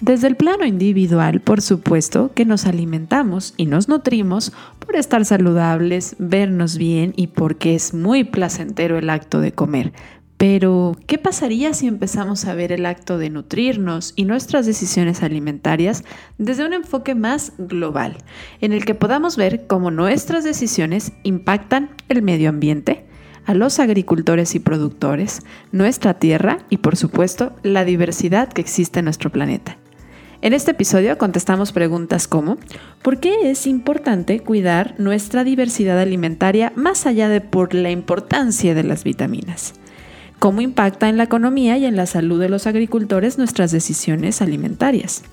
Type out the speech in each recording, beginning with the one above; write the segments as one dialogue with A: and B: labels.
A: Desde el plano individual, por supuesto que nos alimentamos y nos nutrimos por estar saludables, vernos bien y porque es muy placentero el acto de comer. Pero, ¿qué pasaría si empezamos a ver el acto de nutrirnos y nuestras decisiones alimentarias desde un enfoque más global, en el que podamos ver cómo nuestras decisiones impactan el medio ambiente, a los agricultores y productores, nuestra tierra y, por supuesto, la diversidad que existe en nuestro planeta? En este episodio contestamos preguntas como ¿por qué es importante cuidar nuestra diversidad alimentaria más allá de por la importancia de las vitaminas? ¿Cómo impacta en la economía y en la salud de los agricultores nuestras decisiones alimentarias?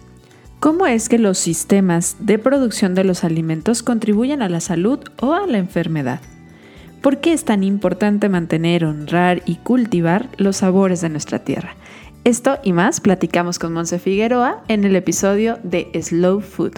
A: ¿Cómo es que los sistemas de producción de los alimentos contribuyen a la salud o a la enfermedad? ¿Por qué es tan importante mantener, honrar y cultivar los sabores de nuestra tierra? Esto y más platicamos con Monse Figueroa en el episodio de Slow Food.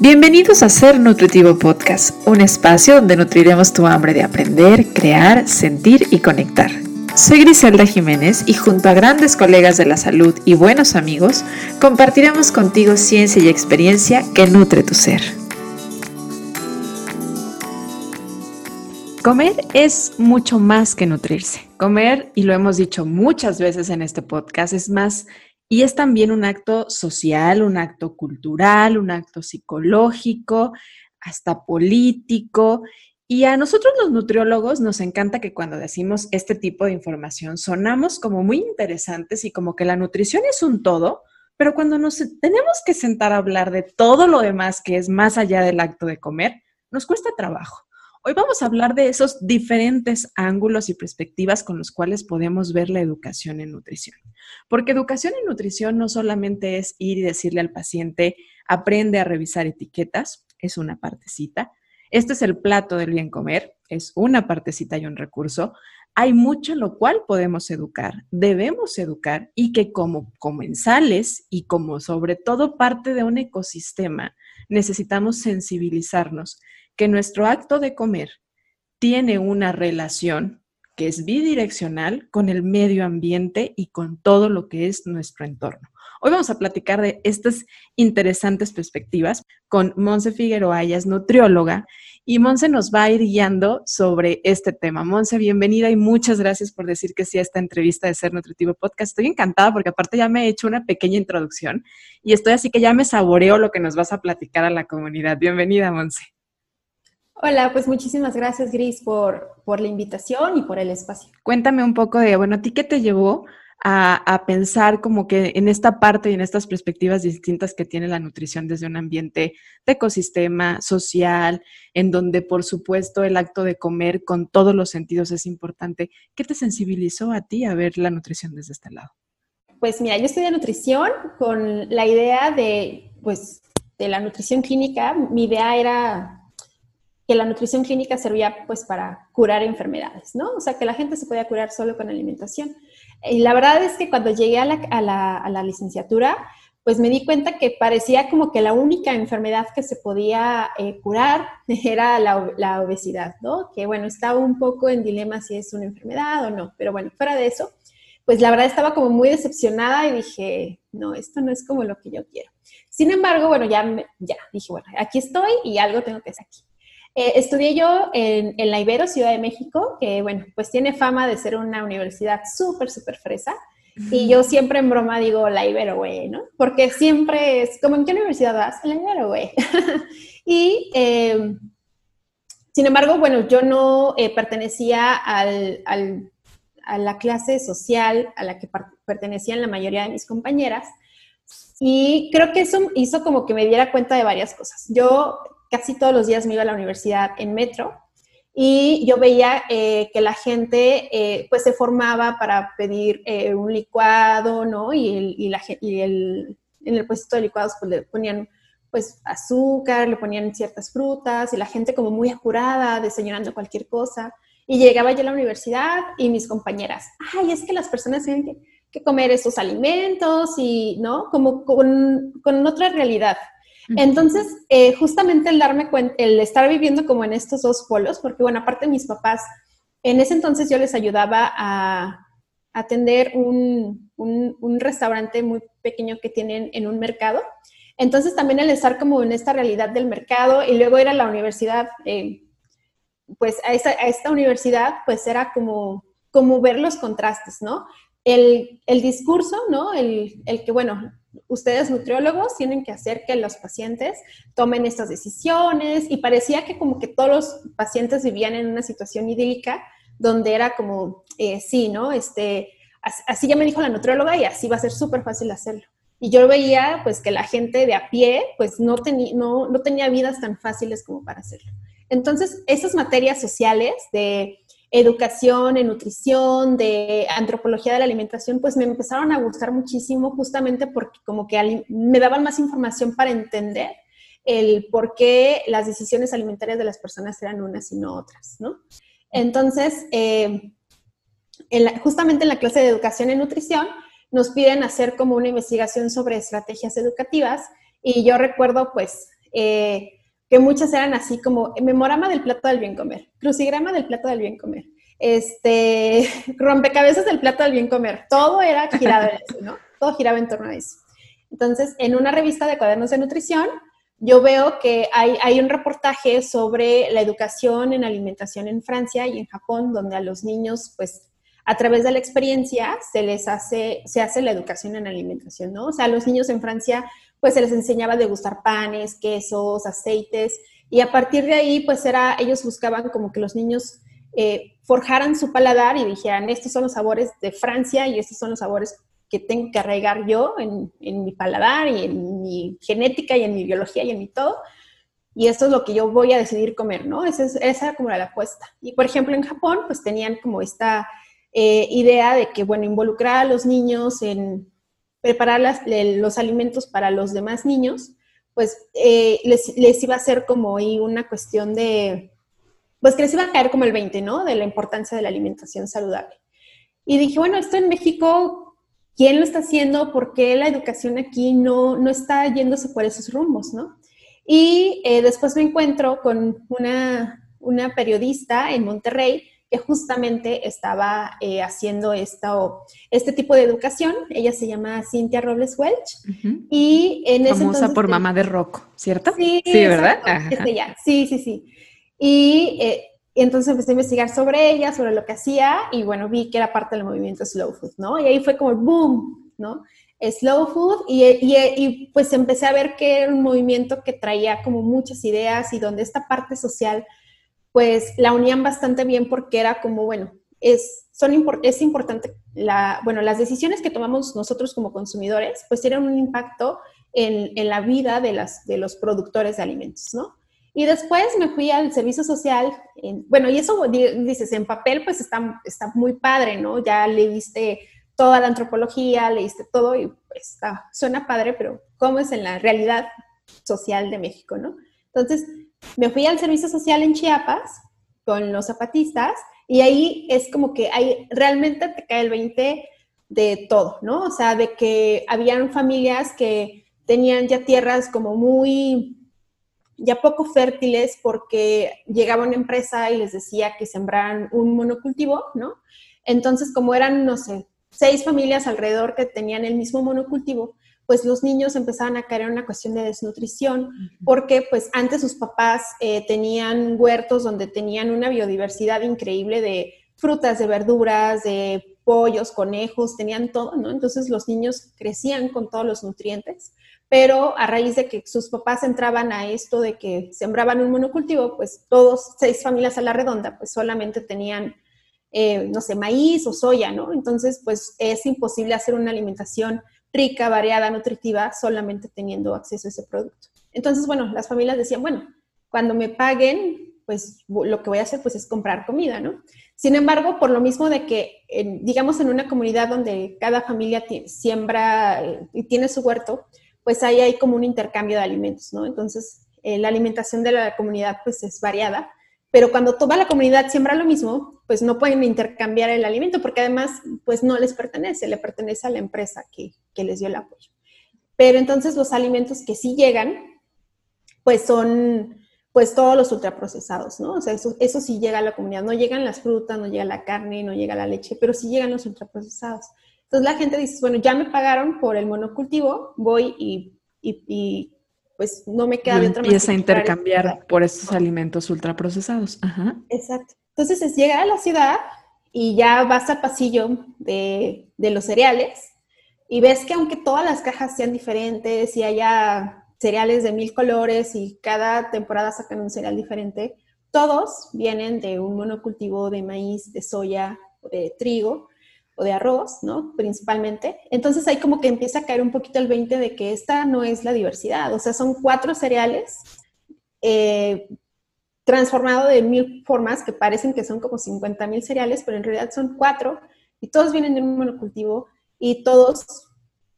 A: Bienvenidos a Ser Nutritivo Podcast, un espacio donde nutriremos tu hambre de aprender, crear, sentir y conectar. Soy Griselda Jiménez y junto a grandes colegas de la salud y buenos amigos, compartiremos contigo ciencia y experiencia que nutre tu ser. Comer es mucho más que nutrirse. Comer, y lo hemos dicho muchas veces en este podcast, es más y es también un acto social, un acto cultural, un acto psicológico, hasta político. Y a nosotros los nutriólogos nos encanta que cuando decimos este tipo de información sonamos como muy interesantes y como que la nutrición es un todo, pero cuando nos tenemos que sentar a hablar de todo lo demás que es más allá del acto de comer, nos cuesta trabajo. Hoy vamos a hablar de esos diferentes ángulos y perspectivas con los cuales podemos ver la educación en nutrición. Porque educación en nutrición no solamente es ir y decirle al paciente, aprende a revisar etiquetas, es una partecita. Este es el plato del bien comer, es una partecita y un recurso. Hay mucho en lo cual podemos educar, debemos educar y que como comensales y como sobre todo parte de un ecosistema, necesitamos sensibilizarnos que nuestro acto de comer tiene una relación que es bidireccional con el medio ambiente y con todo lo que es nuestro entorno. Hoy vamos a platicar de estas interesantes perspectivas con Monse Figueroa, ella es nutrióloga, y Monse nos va a ir guiando sobre este tema. Monse, bienvenida y muchas gracias por decir que sí a esta entrevista de Ser Nutritivo Podcast. Estoy encantada porque aparte ya me he hecho una pequeña introducción y estoy así que ya me saboreo lo que nos vas a platicar a la comunidad. Bienvenida, Monse.
B: Hola, pues muchísimas gracias, Gris, por, por la invitación y por el espacio.
A: Cuéntame un poco de, bueno, ¿a ti qué te llevó a, pensar como que en esta parte y en estas perspectivas distintas que tiene la nutrición desde un ambiente de ecosistema social, en donde por supuesto el acto de comer con todos los sentidos es importante. ¿Qué te sensibilizó a ti a ver la nutrición desde este lado?
B: Pues mira, yo estudié nutrición con la idea de, pues, de la nutrición clínica. Mi idea era que la nutrición clínica servía pues para curar enfermedades, ¿no? O sea, que la gente se podía curar solo con alimentación. Y la verdad es que cuando llegué a la, licenciatura, pues me di cuenta que parecía como que la única enfermedad que se podía eh, curar era la, la, obesidad, ¿no? Que bueno, estaba un poco en dilema si es una enfermedad o no, pero bueno, fuera de eso, pues la verdad estaba como muy decepcionada y dije, no, esto no es como lo que yo quiero. Sin embargo, bueno, ya, ya dije, bueno, aquí estoy y algo tengo que hacer aquí. Eh, estudié yo en, la Ibero, Ciudad de México, que bueno, pues tiene fama de ser una universidad súper, súper fresa. Y yo siempre en broma digo la Ibero, güey, ¿no? Porque siempre es, como, ¿en qué universidad vas? La Ibero, güey. y, em, sin embargo, bueno, yo no eh, pertenecía al, al, a la clase social a la que pertenecían la mayoría de mis compañeras. Y creo que eso hizo como que me diera cuenta de varias cosas. Yo casi todos los días me iba a la universidad en metro y yo veía eh, que la gente eh, pues se formaba para pedir eh, un licuado, ¿no? Y, el, en el puesto de licuados pues le ponían pues azúcar, le ponían ciertas frutas y la gente como muy apurada, desayunando cualquier cosa. Y llegaba yo a la universidad y mis compañeras, ay, es que las personas tienen que, que comer esos alimentos y, ¿no? Como con, con otra realidad. Entonces, eh, justamente el darme cuenta, el estar viviendo como en estos dos polos, porque bueno, aparte mis papás, en ese entonces yo les ayudaba a atender un, un, restaurante muy pequeño que tienen en un mercado. Entonces también el estar como en esta realidad del mercado y luego ir a la universidad, eh, pues a, esta universidad, pues era como, como ver los contrastes, ¿no? El, discurso, ¿no? El, el que, bueno, ustedes nutriólogos tienen que hacer que los pacientes tomen estas decisiones y parecía que como que todos los pacientes vivían en una situación idílica donde era como, eh, sí, ¿no? Este, así ya me dijo la nutrióloga y así va a ser súper fácil hacerlo. Y yo veía pues que la gente de a pie pues no, no, no tenía vidas tan fáciles como para hacerlo. Entonces, esas materias sociales de educación en nutrición, de antropología de la alimentación, pues me empezaron a gustar muchísimo justamente porque como que me daban más información para entender el por qué las decisiones alimentarias de las personas eran unas y no otras, ¿no? Entonces, eh, justamente en la clase de educación en nutrición, nos piden hacer como una investigación sobre estrategias educativas y yo recuerdo pues eh, que muchas eran así como memorama del plato del bien comer, crucigrama del plato del bien comer, este, rompecabezas del plato del bien comer, todo era girado en eso, ¿no? Todo giraba en torno a eso. Entonces, en una revista de cuadernos de nutrición, yo veo que hay, hay, un reportaje sobre la educación en alimentación en Francia y en Japón, donde a los niños, pues, a través de la experiencia se les hace, se hace la educación en alimentación, ¿no? O sea, los niños en Francia, pues, se les enseñaba a degustar panes, quesos, aceites, y a partir de ahí, pues, era, ellos buscaban como que los niños eh, forjaran su paladar y dijeran, estos son los sabores de Francia y estos son los sabores que tengo que arraigar yo en, mi paladar y en mi genética y en mi biología y en mi todo. Y esto es lo que yo voy a decidir comer, ¿no? Esa, es, esa era como la apuesta. Y por ejemplo en Japón, pues tenían como esta eh, idea de que, bueno, involucrar a los niños en preparar los alimentos para los demás niños, pues eh, les, les, iba a ser como una cuestión de, pues que les iba a caer como el 20, ¿no? De la importancia de la alimentación saludable. Y dije, bueno, esto en México, ¿quién lo está haciendo? ¿Por qué la educación aquí no, no está yéndose por esos rumbos, ¿no? Y eh, después me encuentro con una, una periodista en Monterrey que justamente estaba eh, haciendo esto, este tipo de educación. Ella se llama Cintia Robles Welch. Y en
A: ese Famosa por mamá de rock, ¿cierto?
B: Sí, sí ¿verdad? Es ella. Sí, sí, sí. Eh, y, entonces empecé a investigar sobre ella, sobre lo que hacía, y bueno, vi que era parte del movimiento Slow Food, ¿no? Y ahí fue como el boom, ¿no? Slow Food, y, y, pues empecé a ver que era un movimiento que traía como muchas ideas y donde esta parte social, pues la unían bastante bien porque era como, bueno, es, son, es importante, la, bueno, las decisiones que tomamos nosotros como consumidores, pues tienen un impacto en, en la vida de, las, de los productores de alimentos, ¿no? Y después me fui al servicio social. bueno, y eso dices, en papel pues está, está muy padre, ¿no? Ya leíste toda la antropología, leíste todo y pues está, suena padre, pero ¿cómo es en la realidad social de México, ¿no? Entonces, me fui al servicio social en Chiapas con los zapatistas y ahí es como que ahí realmente te cae el 20 de todo, ¿no? O sea, de que habían familias que tenían ya tierras como muy ya poco fértiles porque llegaba una empresa y les decía que sembraran un monocultivo, ¿no? Entonces, como eran, no sé, seis familias alrededor que tenían el mismo monocultivo, pues los niños empezaban a caer en una cuestión de desnutrición, porque pues antes sus papás eh, tenían huertos donde tenían una biodiversidad increíble de frutas, de verduras, de pollos, conejos, tenían todo, ¿no? Entonces los niños crecían con todos los nutrientes pero a raíz de que sus papás entraban a esto de que sembraban un monocultivo, pues todos, seis familias a la redonda, pues solamente tenían, eh, no sé, maíz o soya, ¿no? Entonces, pues es imposible hacer una alimentación rica, variada, nutritiva, solamente teniendo acceso a ese producto. Entonces, bueno, las familias decían, bueno, cuando me paguen, pues lo que voy a hacer pues es comprar comida, ¿no? Sin embargo, por lo mismo de que, digamos, en una comunidad donde cada familia siembra eh, y tiene su huerto, pues ahí hay como un intercambio de alimentos, ¿no? Entonces, eh, la alimentación de la comunidad pues es variada, pero cuando toda la comunidad siembra lo mismo, pues no pueden intercambiar el alimento porque además pues no les pertenece, le pertenece a la empresa que, que les dio el apoyo. Pero entonces los alimentos que sí llegan, pues son pues todos los ultraprocesados, ¿no? O sea, eso, eso sí llega a la comunidad, no llegan las frutas, no llega la carne, no llega la leche, pero sí llegan los ultraprocesados. Entonces la gente dice, bueno, ya me pagaron por el monocultivo, voy y, y, pues no me queda de otra
A: manera. Empieza a intercambiar por estos alimentos ultraprocesados. Ajá.
B: Exacto. Entonces es llegar a la ciudad y ya vas al pasillo de, de los cereales y ves que aunque todas las cajas sean diferentes y haya cereales de mil colores y cada temporada sacan un cereal diferente, todos vienen de un monocultivo de maíz, de soya o de trigo o de arroz, ¿no? Principalmente. Entonces ahí como que empieza a caer un poquito el 20 de que esta no es la diversidad, o sea, son cuatro cereales eh, transformados de mil formas que parecen que son como 50 mil cereales, pero en realidad son cuatro y todos vienen de un monocultivo y todos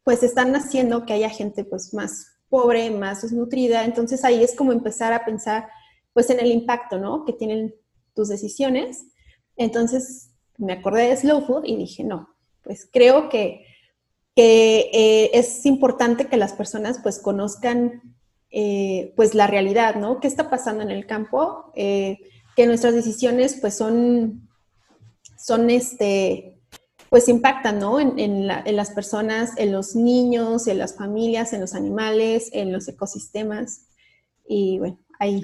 B: pues están haciendo que haya gente pues más pobre, más desnutrida. Entonces ahí es como empezar a pensar pues en el impacto, ¿no? Que tienen tus decisiones. Entonces me acordé de Slow Food y dije, no, pues creo que, eh, es importante que las personas pues conozcan eh, pues la realidad, ¿no? ¿Qué está pasando en el campo? Eh, que nuestras decisiones pues son, son este, pues impactan, ¿no? En, las personas, en los niños, en las familias, en los animales, en los ecosistemas. Y bueno, ahí.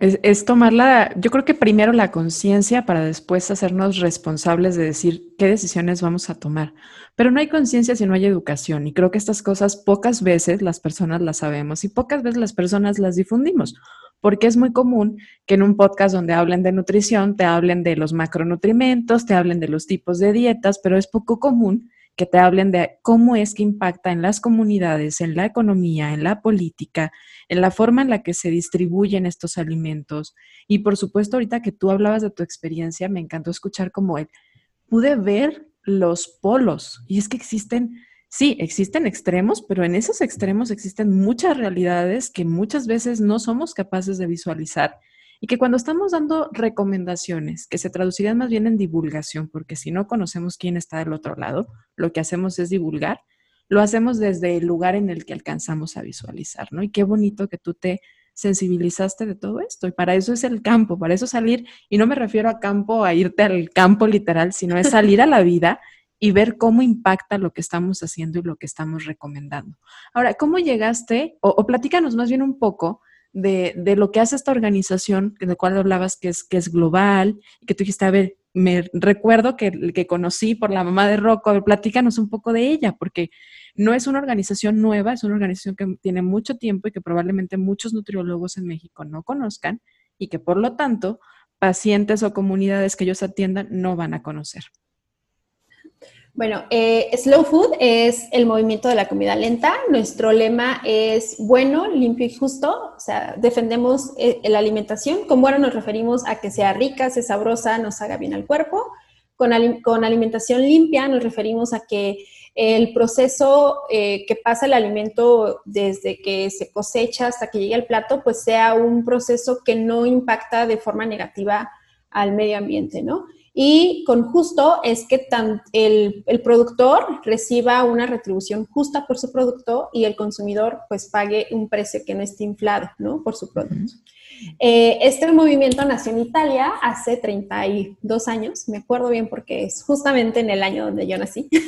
A: Es, es tomar la, yo creo que primero la conciencia para después hacernos responsables de decir qué decisiones vamos a tomar. Pero no hay conciencia si no hay educación. Y creo que estas cosas pocas veces las personas las sabemos y pocas veces las personas las difundimos porque es muy común que en un podcast donde hablen de nutrición te hablen de los macronutrimentos, te hablen de los tipos de dietas, pero es poco común que te hablen de cómo es que impacta en las comunidades, en la economía, en la política, en la forma en la que se distribuyen estos alimentos. Y por supuesto, ahorita que tú hablabas de tu experiencia, me encantó escuchar cómo él pude ver los polos. Y es que existen sí, existen extremos, pero en esos extremos existen muchas realidades que muchas veces no somos capaces de visualizar y que cuando estamos dando recomendaciones, que se traducirían más bien en divulgación, porque si no conocemos quién está del otro lado, lo que hacemos es divulgar, lo hacemos desde el lugar en el que alcanzamos a visualizar, ¿no? Y qué bonito que tú te sensibilizaste de todo esto. Y para eso es el campo, para eso salir, y no me refiero a campo, a irte al campo literal, sino es salir a la vida y ver cómo impacta lo que estamos haciendo y lo que estamos recomendando. Ahora, ¿cómo llegaste, o, platícanos más bien un poco de, lo que hace esta organización, de la cual hablabas que es, que es global, y que tú dijiste, a ver, me recuerdo que, que conocí por la mamá de Rocco, platícanos un poco de ella, porque no es una organización nueva, es una organización que tiene mucho tiempo y que probablemente muchos nutriólogos en México no conozcan y que por lo tanto pacientes o comunidades que ellos atiendan no van a conocer.
B: Bueno, eh, Slow Food es el movimiento de la comida lenta. Nuestro lema es bueno, limpio y justo. O sea, defendemos eh, la alimentación. Con bueno nos referimos a que sea rica, sea sabrosa, nos haga bien al cuerpo. Con, con alimentación limpia nos referimos a que el proceso eh, que pasa el alimento desde que se cosecha hasta que llegue al plato, pues sea un proceso que no impacta de forma negativa al medio ambiente, ¿no? Y con justo es que el, el, productor reciba una retribución justa por su producto y el consumidor pues pague un precio que no esté inflado, ¿no? Por su producto. Eh, este movimiento nació en Italia hace 32 años, me acuerdo bien porque es justamente en el año donde yo nací.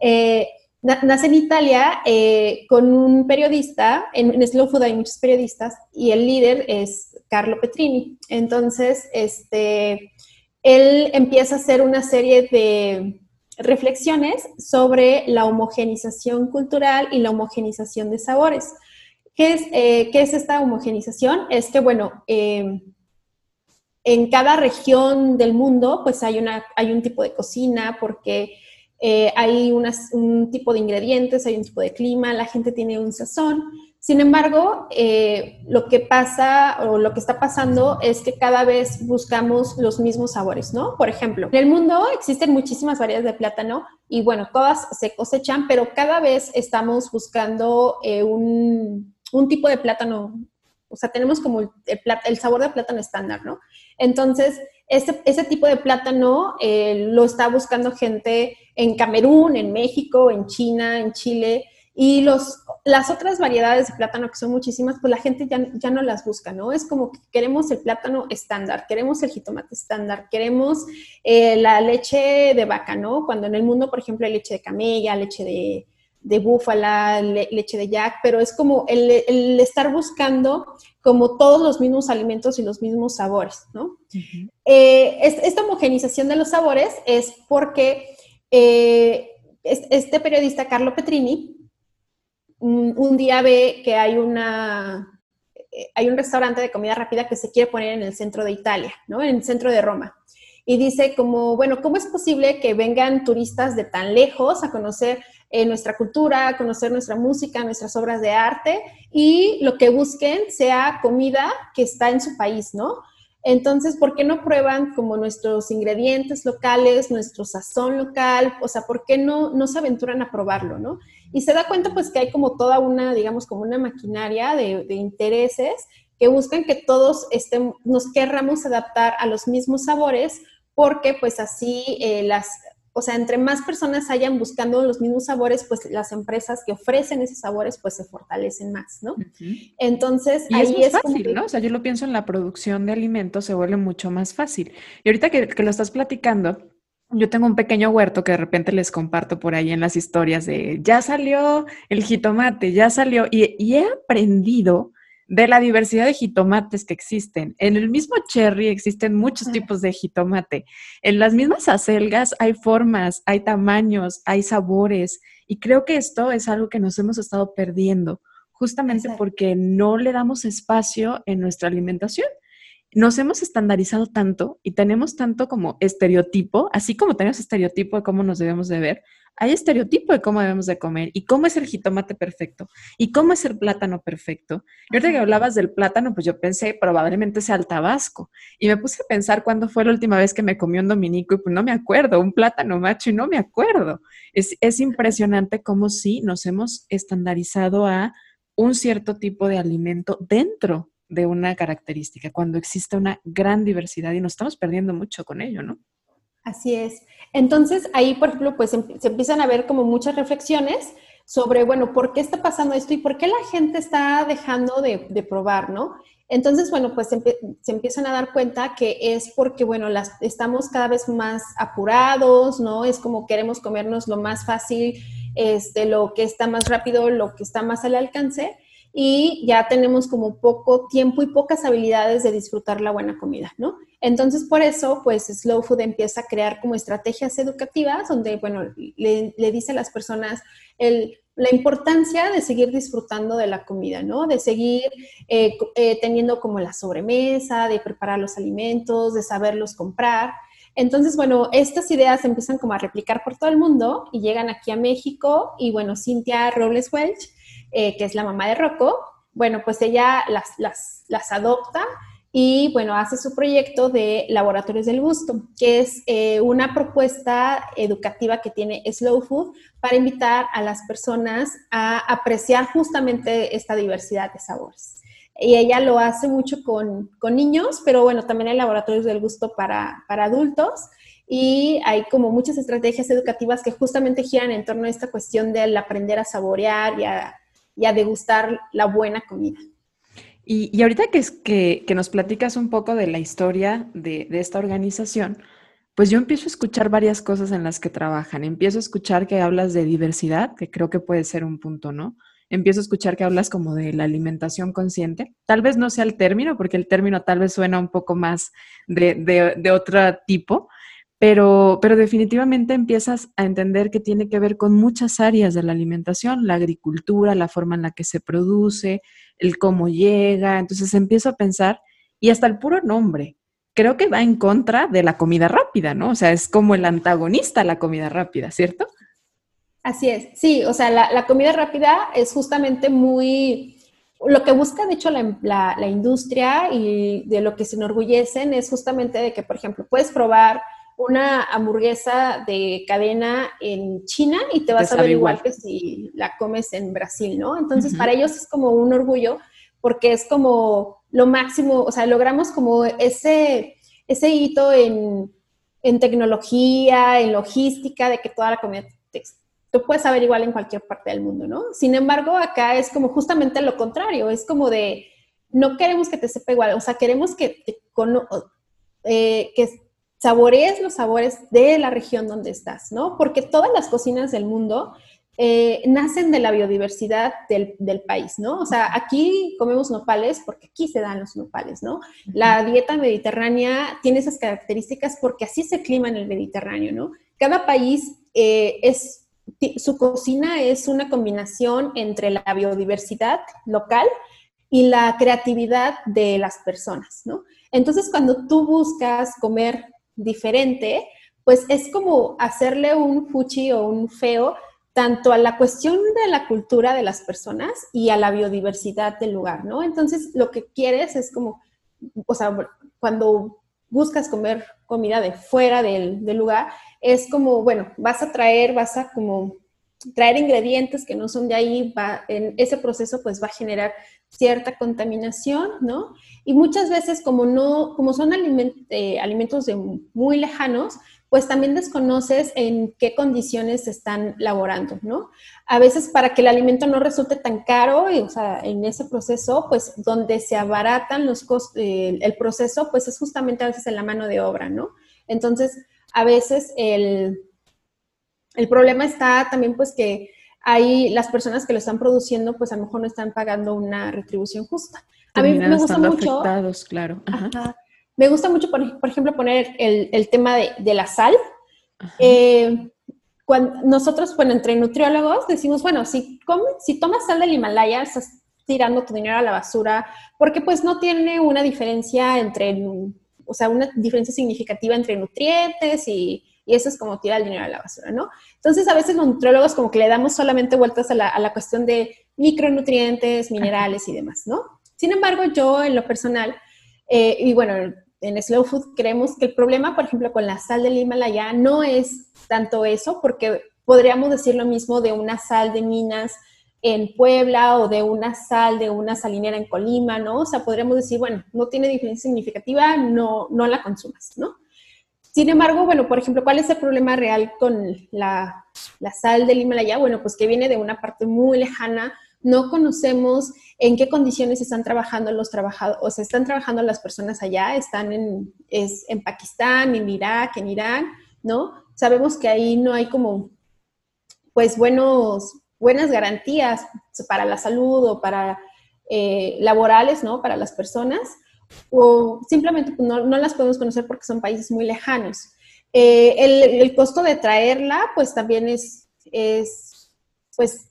B: Eh, nace en Italia eh, con un periodista, en, en, Slow Food hay muchos periodistas y el líder es Carlo Petrini. Entonces, este él empieza a hacer una serie de reflexiones sobre la homogenización cultural y la homogenización de sabores. ¿Qué es, eh, es esta homogenización? Es que, bueno, eh, en cada región del mundo, pues hay, una, hay un tipo de cocina, porque eh, hay un tipo de ingredientes, hay un tipo de clima, la gente tiene un sazón. Sin embargo, eh, lo que pasa o lo que está pasando es que cada vez buscamos los mismos sabores, ¿no? Por ejemplo, en el mundo existen muchísimas variedades de plátano y bueno, todas se cosechan, pero cada vez estamos buscando eh, un, tipo de plátano, o sea, tenemos como el, sabor de plátano estándar, ¿no? Entonces, ese, tipo de plátano eh, lo está buscando gente en Camerún, en México, en China, en Chile Y los, las otras variedades de plátano, que son muchísimas, pues la gente ya, ya no las busca, ¿no? Es como que queremos el plátano estándar, queremos el jitomate estándar, queremos eh, la leche de vaca, ¿no? Cuando en el mundo, por ejemplo, hay leche de camella, leche de, de búfala, leche de yak, pero es como el, el, estar buscando como todos los mismos alimentos y los mismos sabores, ¿no? Eh, esta homogenización de los sabores es porque eh, este periodista, Carlo Petrini, un, día ve que hay una, eh, un restaurante de comida rápida que se quiere poner en el centro de Italia, ¿no? En el centro de Roma. Y dice como, bueno, ¿cómo es posible que vengan turistas de tan lejos a conocer eh, nuestra cultura, a conocer nuestra música, nuestras obras de arte y lo que busquen sea comida que está en su país, ¿no? Entonces, ¿por qué no prueban como nuestros ingredientes locales, nuestro sazón local? O sea, ¿por qué no, no se aventuran a probarlo, no? Y se da cuenta pues que hay como toda una, digamos, como una maquinaria de, intereses que buscan que todos estén, nos querramos adaptar a los mismos sabores porque pues así eh, las, o sea, entre más personas hayan buscando los mismos sabores, pues las empresas que ofrecen esos sabores, pues se fortalecen más, ¿no? Entonces,
A: y ahí es, fácil, ¿no? O sea, yo lo pienso en la producción de alimentos, se vuelve mucho más fácil. Y ahorita que, lo estás platicando, yo tengo un pequeño huerto que de repente les comparto por ahí en las historias de, ya salió el jitomate, ya salió, y, y he aprendido de la diversidad de jitomates que existen. En el mismo cherry existen muchos tipos de jitomate. En las mismas acelgas hay formas, hay tamaños, hay sabores. Y creo que esto es algo que nos hemos estado perdiendo, justamente porque no le damos espacio en nuestra alimentación nos hemos estandarizado tanto y tenemos tanto como estereotipo, así como tenemos estereotipo de cómo nos debemos de ver, hay estereotipo de cómo debemos de comer y cómo es el jitomate perfecto y cómo es el plátano perfecto. Y ahorita que hablabas del plátano, pues yo pensé probablemente sea el tabasco. Y me puse a pensar cuándo fue la última vez que me comí un dominico y pues no me acuerdo, un plátano macho y no me acuerdo. Es, es impresionante cómo sí nos hemos estandarizado a un cierto tipo de alimento dentro de una característica, cuando existe una gran diversidad y nos estamos perdiendo mucho con ello, ¿no?
B: Así es. Entonces, ahí, por ejemplo, pues em, se empiezan a ver como muchas reflexiones sobre, bueno, ¿por qué está pasando esto y por qué la gente está dejando de, probar, ¿no? Entonces, bueno, pues se, empiezan a dar cuenta que es porque, bueno, las, estamos cada vez más apurados, ¿no? Es como queremos comernos lo más fácil, este, lo que está más rápido, lo que está más al alcance y ya tenemos como poco tiempo y pocas habilidades de disfrutar la buena comida, ¿no? Entonces, por eso, pues Slow Food empieza a crear como estrategias educativas donde, bueno, le, dice a las personas la importancia de seguir disfrutando de la comida, ¿no? De seguir eh, eh, teniendo como la sobremesa, de preparar los alimentos, de saberlos comprar. Entonces, bueno, estas ideas empiezan como a replicar por todo el mundo y llegan aquí a México y, bueno, Cintia Robles Welch eh, que es la mamá de Rocco, bueno, pues ella las, las, adopta y, bueno, hace su proyecto de Laboratorios del Gusto, que es eh, una propuesta educativa que tiene Slow Food para invitar a las personas a apreciar justamente esta diversidad de sabores. Y ella lo hace mucho con, con niños, pero bueno, también hay laboratorios del gusto para, para adultos y hay como muchas estrategias educativas que justamente giran en torno a esta cuestión del aprender a saborear y a, y a degustar la buena comida.
A: Y, ahorita que, es, que, nos platicas un poco de la historia de, de, esta organización, pues yo empiezo a escuchar varias cosas en las que trabajan. Empiezo a escuchar que hablas de diversidad, que creo que puede ser un punto, ¿no? Empiezo a escuchar que hablas como de la alimentación consciente. Tal vez no sea el término, porque el término tal vez suena un poco más de, de, de otro tipo, pero, pero definitivamente empiezas a entender que tiene que ver con muchas áreas de la alimentación, la agricultura, la forma en la que se produce, el cómo llega. Entonces empiezo a pensar, y hasta el puro nombre, creo que va en contra de la comida rápida, ¿no? O sea, es como el antagonista a la comida rápida, ¿cierto?
B: Así es, sí, o sea, la, comida rápida es justamente muy... Lo que busca, de hecho, la, la industria y de lo que se enorgullecen es justamente de que, por ejemplo, puedes probar una hamburguesa de cadena en China y te vas a ver igual. que si la comes en Brasil, ¿no? Entonces, para ellos es como un orgullo porque es como lo máximo, o sea, logramos como ese, ese hito en, tecnología, en logística, de que toda la comida lo puedes saber igual en cualquier parte del mundo, ¿no? Sin embargo, acá es como justamente lo contrario, es como de, no queremos que te sepa igual, o sea, queremos que, te eh, que saborees los sabores de la región donde estás, ¿no? Porque todas las cocinas del mundo eh, nacen de la biodiversidad del, del, país, ¿no? O sea, aquí comemos nopales porque aquí se dan los nopales, ¿no? La dieta mediterránea tiene esas características porque así se clima en el Mediterráneo, ¿no? Cada país eh, es, su cocina es una combinación entre la biodiversidad local y la creatividad de las personas, ¿no? Entonces, cuando tú buscas comer diferente, pues es como hacerle un fuchi o un feo tanto a la cuestión de la cultura de las personas y a la biodiversidad del lugar, ¿no? Entonces, lo que quieres es como, o sea, cuando buscas comer comida de fuera del, lugar, es como, bueno, vas a traer, vas a como traer ingredientes que no son de ahí, va, en ese proceso pues va a generar cierta contaminación, ¿no? Y muchas veces como no, como son eh, alimentos de muy lejanos, pues también desconoces en qué condiciones se están laborando, ¿no? A veces para que el alimento no resulte tan caro, y, o sea, en ese proceso, pues donde se abaratan los costos, el proceso, pues es justamente a veces en la mano de obra, ¿no? Entonces, a veces el, el problema está también pues que hay las personas que lo están produciendo, pues a lo mejor no están pagando una retribución justa. A mí me gusta mucho.
A: claro.
B: Me gusta mucho, por, ejemplo, poner el, tema de, la sal. Eh, cuando nosotros, bueno, entre nutriólogos decimos, bueno, si, si tomas sal del Himalaya, estás tirando tu dinero a la basura, porque pues no tiene una diferencia entre, o sea, una diferencia significativa entre nutrientes y, eso es como tirar el dinero a la basura, ¿no? Entonces, a veces los nutriólogos como que le damos solamente vueltas a la, a la cuestión de micronutrientes, minerales y demás, ¿no? Sin embargo, yo en lo personal, eh, y bueno, en Slow Food creemos que el problema, por ejemplo, con la sal del Himalaya no es tanto eso, porque podríamos decir lo mismo de una sal de minas en Puebla o de una sal de una salinera en Colima, ¿no? O sea, podríamos decir, bueno, no tiene diferencia significativa, no, no la consumas, ¿no? Sin embargo, bueno, por ejemplo, ¿cuál es el problema real con la, sal del Himalaya? Bueno, pues que viene de una parte muy lejana no conocemos en qué condiciones están trabajando los trabajadores, o sea, están trabajando las personas allá, están en, en Pakistán, en Irak, en Irán, ¿no? Sabemos que ahí no hay como, pues, buenos, buenas garantías para la salud o para eh, laborales, ¿no? Para las personas, o simplemente pues, no, las podemos conocer porque son países muy lejanos. Eh, el, el, costo de traerla, pues, también es, es pues,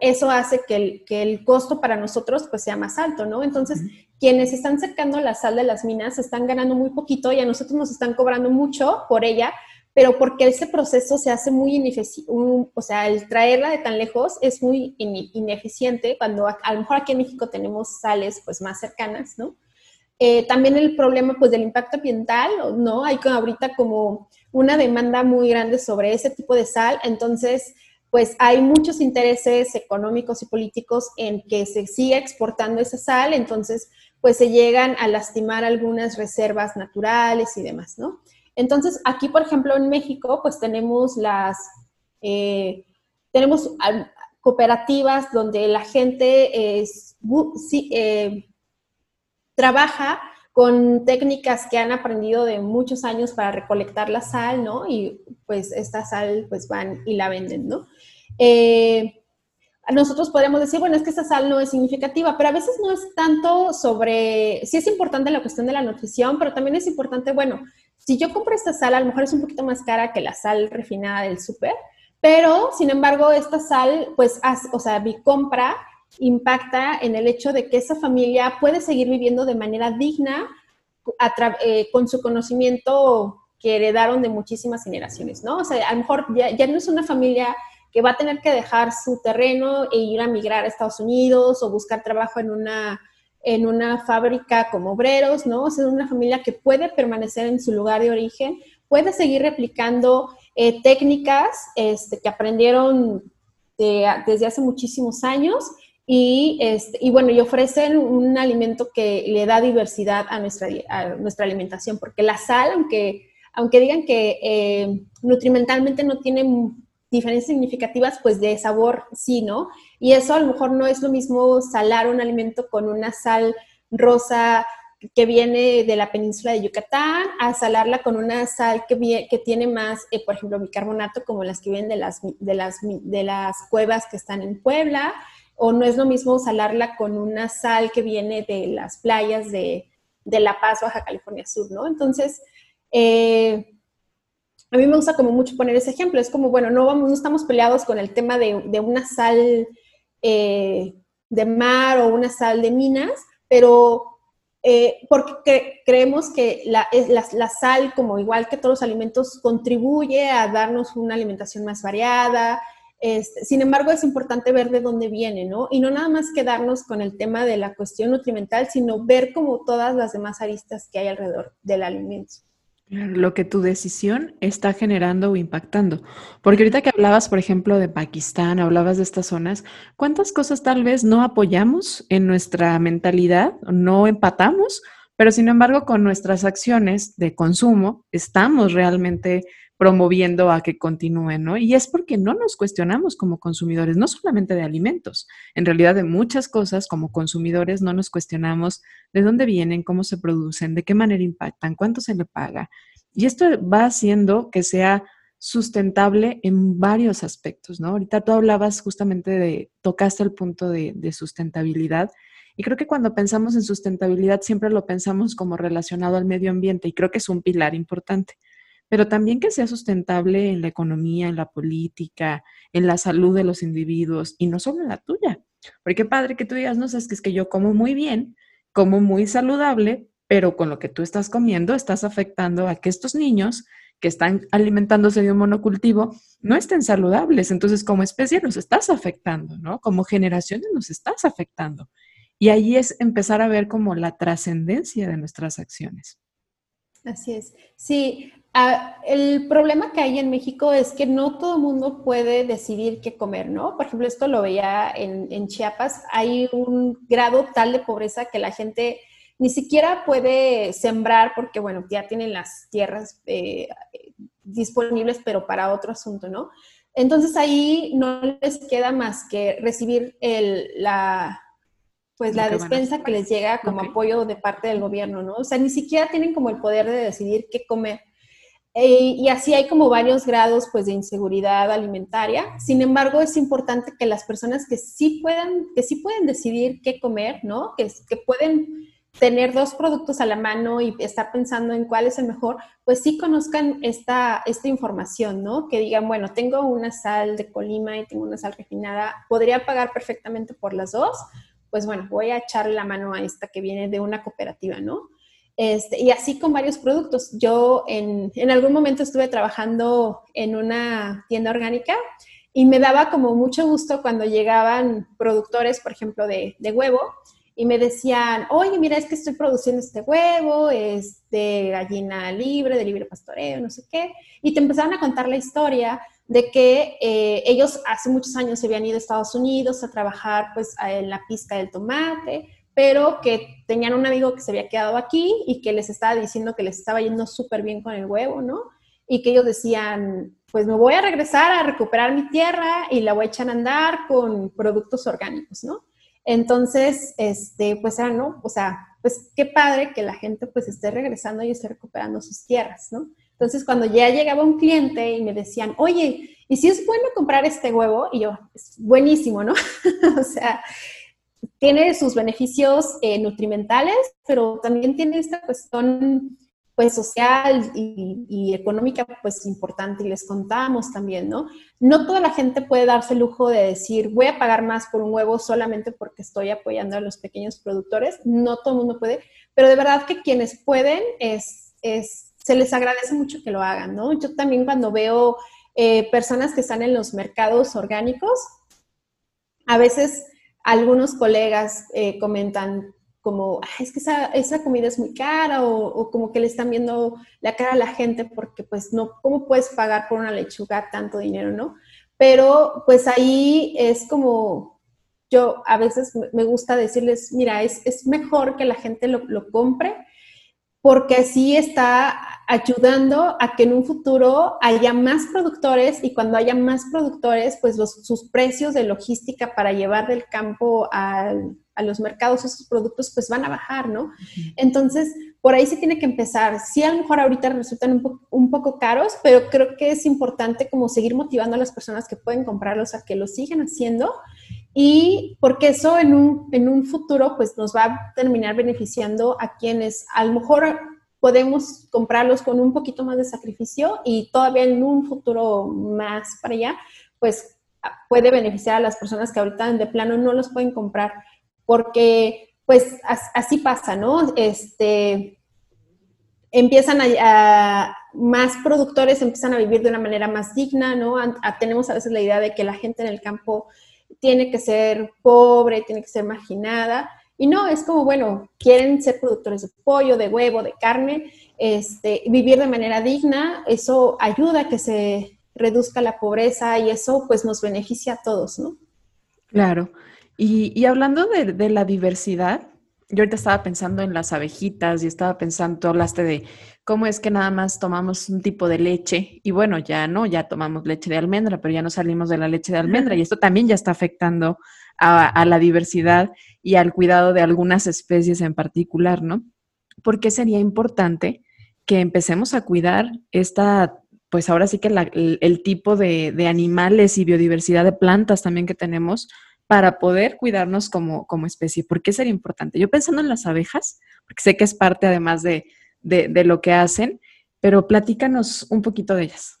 B: eso hace que el, que el costo para nosotros pues sea más alto, ¿no? Entonces, quienes están sacando la sal de las minas están ganando muy poquito y a nosotros nos están cobrando mucho por ella, pero porque ese proceso se hace muy ineficiente, o sea, el traerla de tan lejos es muy ineficiente cuando a, lo mejor aquí en México tenemos sales pues más cercanas, ¿no? Eh, también el problema pues del impacto ambiental, ¿no? Hay ahorita como una demanda muy grande sobre ese tipo de sal, entonces pues hay muchos intereses económicos y políticos en que se siga exportando esa sal, entonces pues se llegan a lastimar algunas reservas naturales y demás, ¿no? Entonces aquí, por ejemplo, en México, pues tenemos las, eh, tenemos cooperativas donde la gente es, eh, trabaja con técnicas que han aprendido de muchos años para recolectar la sal, ¿no? Y pues esta sal pues van y la venden, ¿no? Eh, nosotros podríamos decir, bueno, es que esta sal no es significativa, pero a veces no es tanto sobre, sí es importante la cuestión de la nutrición, pero también es importante, bueno, si yo compro esta sal, a lo mejor es un poquito más cara que la sal refinada del súper, pero sin embargo, esta sal, pues, o sea, mi compra impacta en el hecho de que esa familia puede seguir viviendo de manera digna eh, con su conocimiento que heredaron de muchísimas generaciones, ¿no? O sea, a lo mejor ya no es una familia que va a tener que dejar su terreno e ir a migrar a Estados Unidos o buscar trabajo en una, en una fábrica como obreros, ¿no? O sea, una familia que puede permanecer en su lugar de origen, puede seguir replicando eh, técnicas este, que aprendieron desde hace muchísimos años y, este, y bueno, y ofrecen un alimento que le da diversidad a nuestra, a nuestra alimentación, porque la sal, aunque, aunque digan que eh, nutrimentalmente no tiene diferencias significativas, pues de sabor sí, ¿no? Y eso a lo mejor no es lo mismo salar un alimento con una sal rosa que viene de la península de Yucatán, a salarla con una sal que, tiene más, eh, por ejemplo, bicarbonato, como las que vienen de las, de, las, de las cuevas que están en Puebla, o no es lo mismo salarla con una sal que viene de las playas de, de La Paz, Baja California Sur, ¿no? Entonces, eh, a mí me gusta como mucho poner ese ejemplo, es como, bueno, no, vamos, no estamos peleados con el tema de, de una sal eh, de mar o una sal de minas, pero eh, porque creemos que la, la, sal, como igual que todos los alimentos, contribuye a darnos una alimentación más variada. Este, sin embargo, es importante ver de dónde viene, ¿no? Y no nada más quedarnos con el tema de la cuestión nutrimental, sino ver como todas las demás aristas que hay alrededor del alimento
A: lo que tu decisión está generando o impactando. Porque ahorita que hablabas, por ejemplo, de Pakistán, hablabas de estas zonas, ¿cuántas cosas tal vez no apoyamos en nuestra mentalidad, no empatamos, pero sin embargo con nuestras acciones de consumo estamos realmente promoviendo a que continúen, ¿no? Y es porque no nos cuestionamos como consumidores, no solamente de alimentos, en realidad de muchas cosas como consumidores no nos cuestionamos de dónde vienen, cómo se producen, de qué manera impactan, cuánto se le paga. Y esto va haciendo que sea sustentable en varios aspectos, ¿no? Ahorita tú hablabas justamente de, tocaste el punto de, de sustentabilidad. Y creo que cuando pensamos en sustentabilidad siempre lo pensamos como relacionado al medio ambiente y creo que es un pilar importante pero también que sea sustentable en la economía, en la política, en la salud de los individuos y no solo en la tuya. Porque padre que tú digas, no sabes que es que yo como muy bien, como muy saludable, pero con lo que tú estás comiendo estás afectando a que estos niños que están alimentándose de un monocultivo no estén saludables. Entonces, como especie nos estás afectando, ¿no? Como generaciones nos estás afectando. Y ahí es empezar a ver como la trascendencia de nuestras acciones.
B: Así es. Sí, Ah, el problema que hay en México es que no todo el mundo puede decidir qué comer, ¿no? Por ejemplo, esto lo veía en, Chiapas, hay un grado tal de pobreza que la gente ni siquiera puede sembrar porque, bueno, ya tienen las tierras eh, disponibles, pero para otro asunto, ¿no? Entonces ahí no les queda más que recibir el, la, pues la despensa que les llega como apoyo de parte del gobierno, ¿no? O sea, ni siquiera tienen como el poder de decidir qué comer. Eh, y así hay como varios grados pues, de inseguridad alimentaria. Sin embargo, es importante que las personas que sí puedan, que sí pueden decidir qué comer, ¿no? Que, que pueden tener dos productos a la mano y estar pensando en cuál es el mejor, pues sí conozcan esta, esta información, ¿no? Que digan, bueno, tengo una sal de Colima y tengo una sal refinada, podría pagar perfectamente por las dos, pues bueno, voy a echarle la mano a esta que viene de una cooperativa, ¿no? Este, y así con varios productos. Yo en, algún momento estuve trabajando en una tienda orgánica y me daba como mucho gusto cuando llegaban productores, por ejemplo, de, de, huevo y me decían, oye, mira, es que estoy produciendo este huevo, es de gallina libre, de libre pastoreo, no sé qué. Y te empezaron a contar la historia de que eh, ellos hace muchos años se habían ido a Estados Unidos a trabajar pues en la pista del tomate pero que tenían un amigo que se había quedado aquí y que les estaba diciendo que les estaba yendo súper bien con el huevo, ¿no? Y que ellos decían, pues me voy a regresar a recuperar mi tierra y la voy a echar a andar con productos orgánicos, ¿no? Entonces, este, pues era, ¿no? O sea, pues qué padre que la gente pues esté regresando y esté recuperando sus tierras, ¿no? Entonces, cuando ya llegaba un cliente y me decían, oye, ¿y si es bueno comprar este huevo? Y yo, es buenísimo, ¿no? o sea, tiene sus beneficios eh, nutrimentales, pero también tiene esta cuestión pues social y, económica pues importante y les contamos también, ¿no? No toda la gente puede darse el lujo de decir voy a pagar más por un huevo solamente porque estoy apoyando a los pequeños productores, no todo el mundo puede, pero de verdad que quienes pueden es, es se les agradece mucho que lo hagan, ¿no? Yo también cuando veo eh, personas que están en los mercados orgánicos, a veces algunos colegas eh, comentan como, es que esa, esa, comida es muy cara o, como que le están viendo la cara a la gente porque pues no, ¿cómo puedes pagar por una lechuga tanto dinero, no? Pero pues ahí es como, yo a veces me gusta decirles, mira, es, es mejor que la gente lo, lo compre porque así está ayudando a que en un futuro haya más productores y cuando haya más productores, pues sus precios de logística para llevar del campo a, los mercados esos productos, pues van a bajar, ¿no? Entonces, por ahí se tiene que empezar. Sí, a lo mejor ahorita resultan un, poco caros, pero creo que es importante como seguir motivando a las personas que pueden comprarlos a que lo sigan haciendo y porque eso en un, en un futuro pues nos va a terminar beneficiando a quienes a lo mejor podemos comprarlos con un poquito más de sacrificio y todavía en un futuro más para allá, pues puede beneficiar a las personas que ahorita de plano no los pueden comprar, porque pues así pasa, ¿no? Este, empiezan a, más productores empiezan a vivir de una manera más digna, ¿no? tenemos a veces la idea de que la gente en el campo tiene que ser pobre, tiene que ser marginada, y no, es como, bueno, quieren ser productores de pollo, de huevo, de carne, este, vivir de manera digna, eso ayuda a que se reduzca la pobreza y eso pues nos beneficia a todos, ¿no?
A: Claro. Y, hablando de, la diversidad, yo ahorita estaba pensando en las abejitas y estaba pensando, tú hablaste de cómo es que nada más tomamos un tipo de leche y bueno, ya no, ya tomamos leche de almendra, pero ya no salimos de la leche de almendra y esto también ya está afectando a, la diversidad y al cuidado de algunas especies en particular, ¿no? ¿Por qué sería importante que empecemos a cuidar esta, pues ahora sí que el, tipo de, animales y biodiversidad de plantas también que tenemos para poder cuidarnos como, como especie? ¿Por qué sería importante? Yo pensando en las abejas, porque sé que es parte además de, de lo que hacen, pero platícanos un poquito de ellas.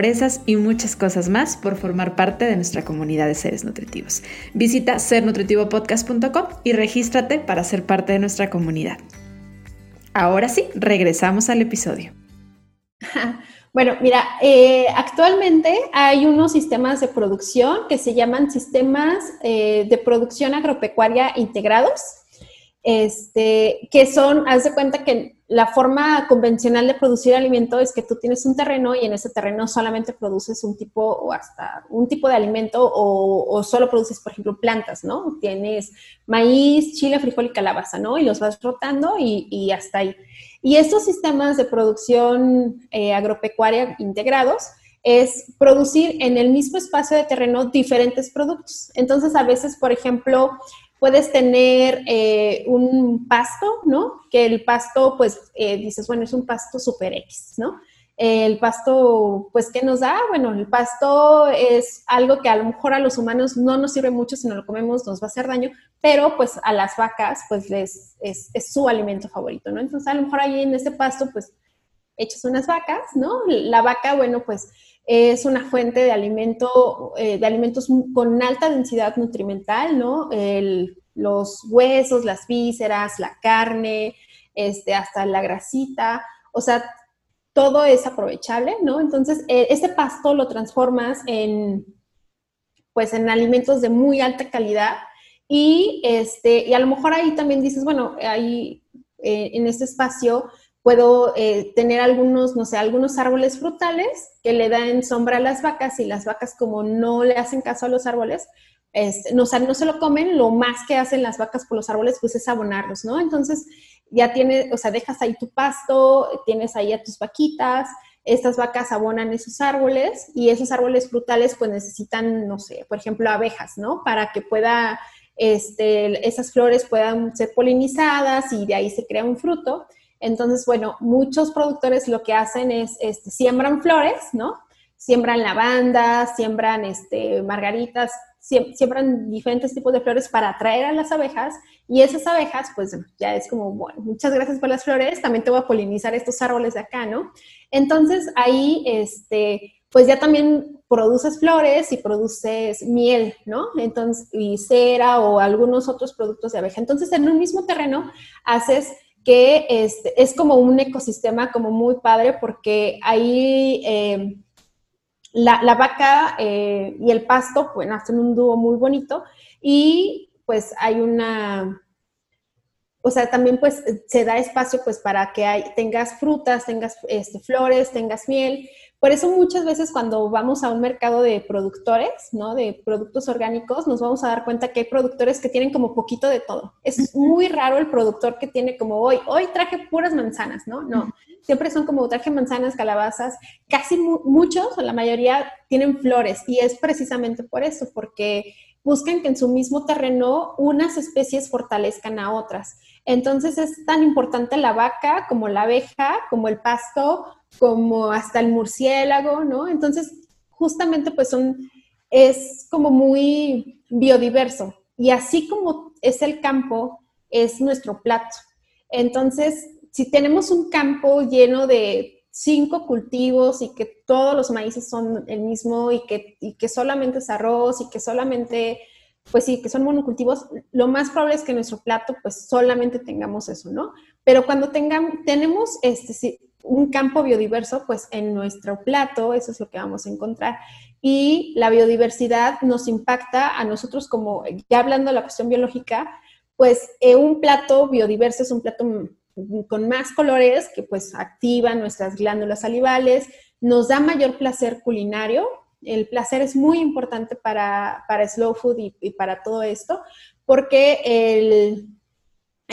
C: y muchas cosas más por formar parte de nuestra comunidad de seres nutritivos. Visita sernutritivopodcast.com y regístrate para ser parte de nuestra comunidad. Ahora sí, regresamos al episodio.
B: Bueno, mira, eh, actualmente hay unos sistemas de producción que se llaman sistemas eh, de producción agropecuaria integrados, este, que son, haz de cuenta que la forma convencional de producir alimento es que tú tienes un terreno y en ese terreno solamente produces un tipo o hasta un tipo de alimento o, solo produces, por ejemplo, plantas, ¿no? Tienes maíz, chile, frijol y calabaza, ¿no? Y los vas rotando y, hasta ahí. Y estos sistemas de producción eh, agropecuaria integrados es producir en el mismo espacio de terreno diferentes productos. Entonces, a veces, por ejemplo, puedes tener eh, un pasto, ¿no? Que el pasto, pues, eh, dices, bueno, es un pasto super X, ¿no? El pasto, pues, ¿qué nos da? Bueno, el pasto es algo que a lo mejor a los humanos no nos sirve mucho si no lo comemos, nos va a hacer daño, pero pues a las vacas, pues, les, es, es su alimento favorito, ¿no? Entonces, a lo mejor ahí en ese pasto, pues, echas unas vacas, ¿no? La vaca, bueno, pues, es una fuente de alimento, eh, de alimentos con alta densidad nutrimental, ¿no? los huesos, las vísceras, la carne, este, hasta la grasita, o sea, todo es aprovechable, ¿no? Entonces, e, ese pasto lo transformas en, pues, en alimentos de muy alta calidad y, este, y a lo mejor ahí también dices, bueno, ahí eh, en este espacio Puedo eh, tener algunos, no sé, algunos árboles frutales que le dan sombra a las vacas y las vacas como no le hacen caso a los árboles, este, no, no se lo comen, lo más que hacen las vacas por los árboles pues es abonarlos, ¿no? Entonces ya tienes, o sea, dejas ahí tu pasto, tienes ahí a tus vaquitas, estas vacas abonan esos árboles y esos árboles frutales pues necesitan, no sé, por ejemplo, abejas, ¿no? Para que pueda, este, esas flores puedan ser polinizadas y de ahí se crea un fruto. Entonces, bueno, muchos productores lo que hacen es, este, siembran flores, ¿no? Siembran lavanda, siembran este, margaritas, siembran diferentes tipos de flores para atraer a las abejas y esas abejas, pues ya es como, bueno, muchas gracias por las flores, también te voy a polinizar estos árboles de acá, ¿no? Entonces ahí, este, pues ya también produces flores y produces miel, ¿no? Entonces, y cera o algunos otros productos de abeja. Entonces, en un mismo terreno haces que este, es como un ecosistema como muy padre porque ahí eh, la, vaca eh, y el pasto, bueno, hacen un dúo muy bonito y pues hay una, o sea, también pues se da espacio pues para que hay, tengas frutas, tengas este, flores, tengas miel. Por eso muchas veces cuando vamos a un mercado de productores, ¿no? De productos orgánicos, nos vamos a dar cuenta que hay productores que tienen como poquito de todo. Es muy raro el productor que tiene como hoy, hoy traje puras manzanas, ¿no? No, siempre son como traje manzanas, calabazas, casi muchos o la mayoría tienen flores y es precisamente por eso, porque buscan que en su mismo terreno unas especies fortalezcan a otras. Entonces es tan importante la vaca como la abeja, como el pasto, como hasta el murciélago, ¿no? Entonces, justamente pues son, es como muy biodiverso. Y así como es el campo, es nuestro plato. Entonces, si tenemos un campo lleno de cinco cultivos y que todos los maíces son el mismo y que, y que solamente es arroz y que solamente pues sí, que son monocultivos, lo más probable es que nuestro plato pues solamente tengamos eso, ¿no? Pero cuando tengamos, tenemos este, un campo biodiverso, pues en nuestro plato eso es lo que vamos a encontrar. Y la biodiversidad nos impacta a nosotros como, ya hablando de la cuestión biológica, pues eh, un plato biodiverso es un plato con más colores que pues activan nuestras glándulas salivales, nos da mayor placer culinario, el placer es muy importante para, slow food y, para todo esto, porque el,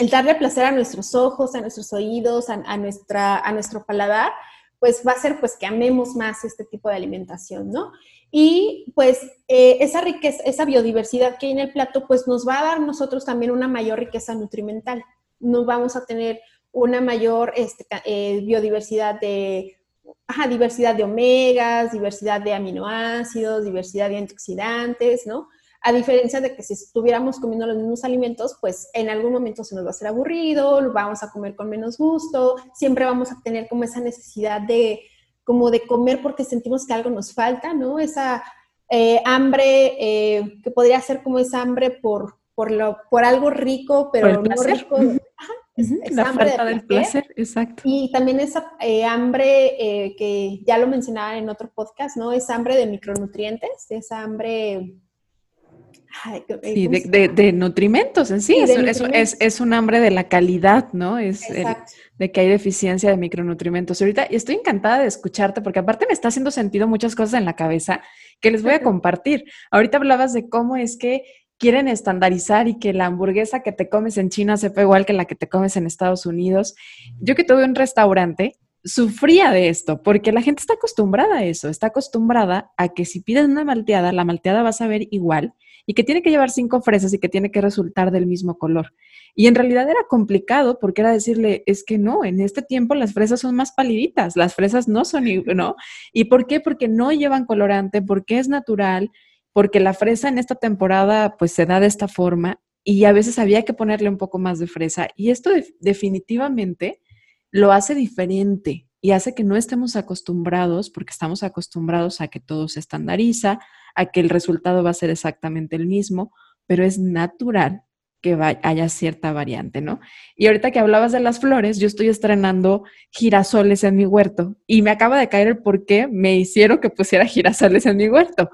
B: darle placer a nuestros ojos, a nuestros oídos, a, nuestra, a nuestro paladar, pues va a ser pues que amemos más este tipo de alimentación, ¿no? Y pues eh, esa riqueza, esa biodiversidad que hay en el plato, pues nos va a dar nosotros también una mayor riqueza nutrimental. Nos vamos a tener una mayor este, eh, biodiversidad de ajá, diversidad de omegas, diversidad de aminoácidos, diversidad de antioxidantes, ¿no? A diferencia de que si estuviéramos comiendo los mismos alimentos, pues en algún momento se nos va a hacer aburrido, vamos a comer con menos gusto, siempre vamos a tener como esa necesidad de, como de comer porque sentimos que algo nos falta, ¿no? Esa eh, hambre eh, que podría ser como esa hambre por, por, lo, por algo rico, pero no rico. Ajá,
A: la falta del placer, exacto.
B: Y también esa eh, hambre eh, que ya lo mencionaba en otro podcast, ¿no? Es hambre de micronutrientes, esa hambre...
A: sí, de, nutrimentos en sí, es, Es, un hambre de la calidad, ¿no? Es de que hay deficiencia de micronutrientes. Ahorita y estoy encantada de escucharte porque aparte me está haciendo sentido muchas cosas en la cabeza que les voy a compartir. Ahorita hablabas de cómo es que quieren estandarizar y que la hamburguesa que te comes en China sepa igual que la que te comes en Estados Unidos. Yo que tuve un restaurante, sufría de esto, porque la gente está acostumbrada a eso, está acostumbrada a que si pides una malteada, la malteada va a saber igual y que tiene que llevar cinco fresas y que tiene que resultar del mismo color. Y en realidad era complicado porque era decirle, es que no, en este tiempo las fresas son más paliditas, las fresas no son, ¿no? ¿Y por qué? Porque no llevan colorante, porque es natural, porque la fresa en esta temporada pues se da de esta forma y a veces había que ponerle un poco más de fresa y esto definitivamente lo hace diferente y hace que no estemos acostumbrados, porque estamos acostumbrados a que todo se estandariza, a que el resultado va a ser exactamente el mismo, pero es natural que haya cierta variante, ¿no? Y ahorita que hablabas de las flores, yo estoy estrenando girasoles en mi huerto y me acaba de caer el por qué me hicieron que pusiera girasoles en mi huerto,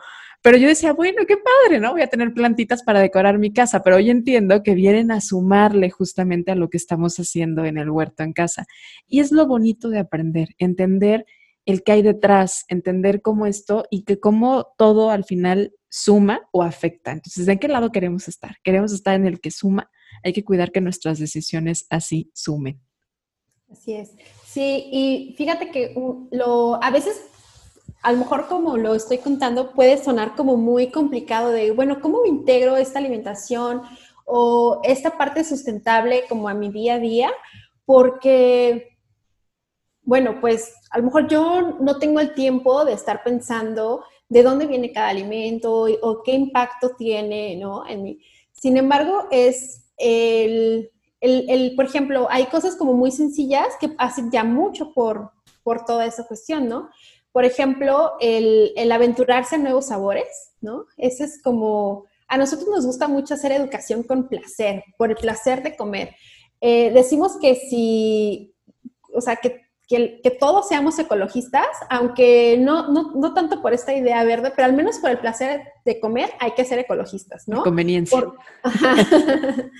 A: pero yo decía, bueno, qué padre, ¿no? Voy a tener plantitas para decorar mi casa, pero hoy entiendo que vienen a sumarle justamente a lo que estamos haciendo en el huerto en casa. Y es lo bonito de aprender, entender el que hay detrás, entender cómo esto y que cómo todo al final suma o afecta. Entonces, ¿de qué lado queremos estar? Queremos estar en el que suma. Hay que cuidar que nuestras decisiones así sumen.
B: Así es. Sí, y fíjate que lo, a veces a lo mejor como lo estoy contando puede sonar como muy complicado de, bueno, ¿cómo me integro esta alimentación o esta parte sustentable como a mi día a día? Porque, bueno, pues a lo mejor yo no tengo el tiempo de estar pensando de dónde viene cada alimento o qué impacto tiene, ¿no? En mí. Sin embargo, es el, el, por ejemplo, hay cosas como muy sencillas que hacen ya mucho por, por toda esa cuestión, ¿no? Por ejemplo, el, aventurarse a nuevos sabores, ¿no? Ese es como, a nosotros nos gusta mucho hacer educación con placer, por el placer de comer. Eh, decimos que si, o sea, que, que, que, todos seamos ecologistas, aunque no, no, no, tanto por esta idea verde, pero al menos por el placer de comer hay que ser ecologistas, ¿no?
A: Conveniencia.
B: Por,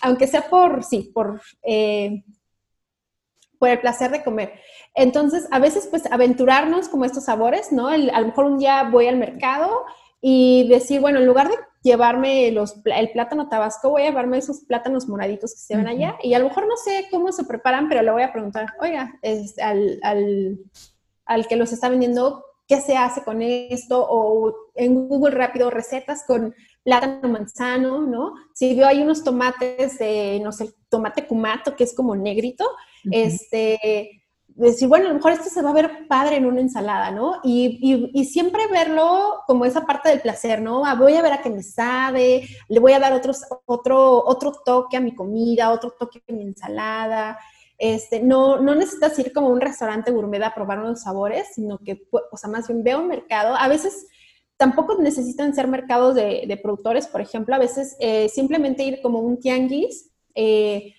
B: aunque sea por, sí, por, eh, por el placer de comer. Entonces, a veces, pues, aventurarnos como estos sabores, ¿no? El, a lo mejor un día voy al mercado y decir, bueno, en lugar de llevarme los, el plátano tabasco, voy a llevarme esos plátanos moraditos que se ven allá. Y a lo mejor no sé cómo se preparan, pero le voy a preguntar, oiga, es, al, al, al que los está vendiendo, ¿qué se hace con esto? O en Google rápido, recetas con plátano manzano, ¿no? Si veo hay unos tomates de, no sé, tomate cumato, que es como negrito, este decir, bueno, a lo mejor esto se va a ver padre en una ensalada, ¿no? Y, y, siempre verlo como esa parte del placer, ¿no? Ah, voy a ver a qué me sabe, le voy a dar otro, otro toque a mi comida, otro toque a mi ensalada. Este, no, no necesitas ir como a un restaurante gourmet a probar unos sabores, sino que, o sea, más bien veo un mercado. A veces tampoco necesitan ser mercados de, de productores, por ejemplo, a veces eh, simplemente ir como un tianguis. Eh,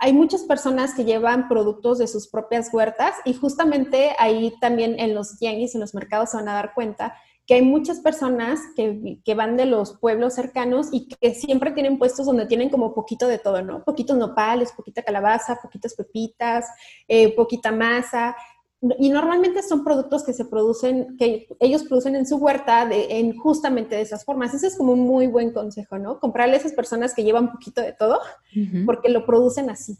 B: hay muchas personas que llevan productos de sus propias huertas y justamente ahí también en los tianguis, en los mercados se van a dar cuenta que hay muchas personas que, que, van de los pueblos cercanos y que siempre tienen puestos donde tienen como poquito de todo, ¿no? Poquitos nopales, poquita calabaza, poquitas pepitas, eh, poquita masa y normalmente son productos que se producen, que ellos producen en su huerta de, en justamente de esas formas. Ese es como un muy buen consejo, ¿no? Comprarle a esas personas que llevan poquito de todo, porque lo producen así.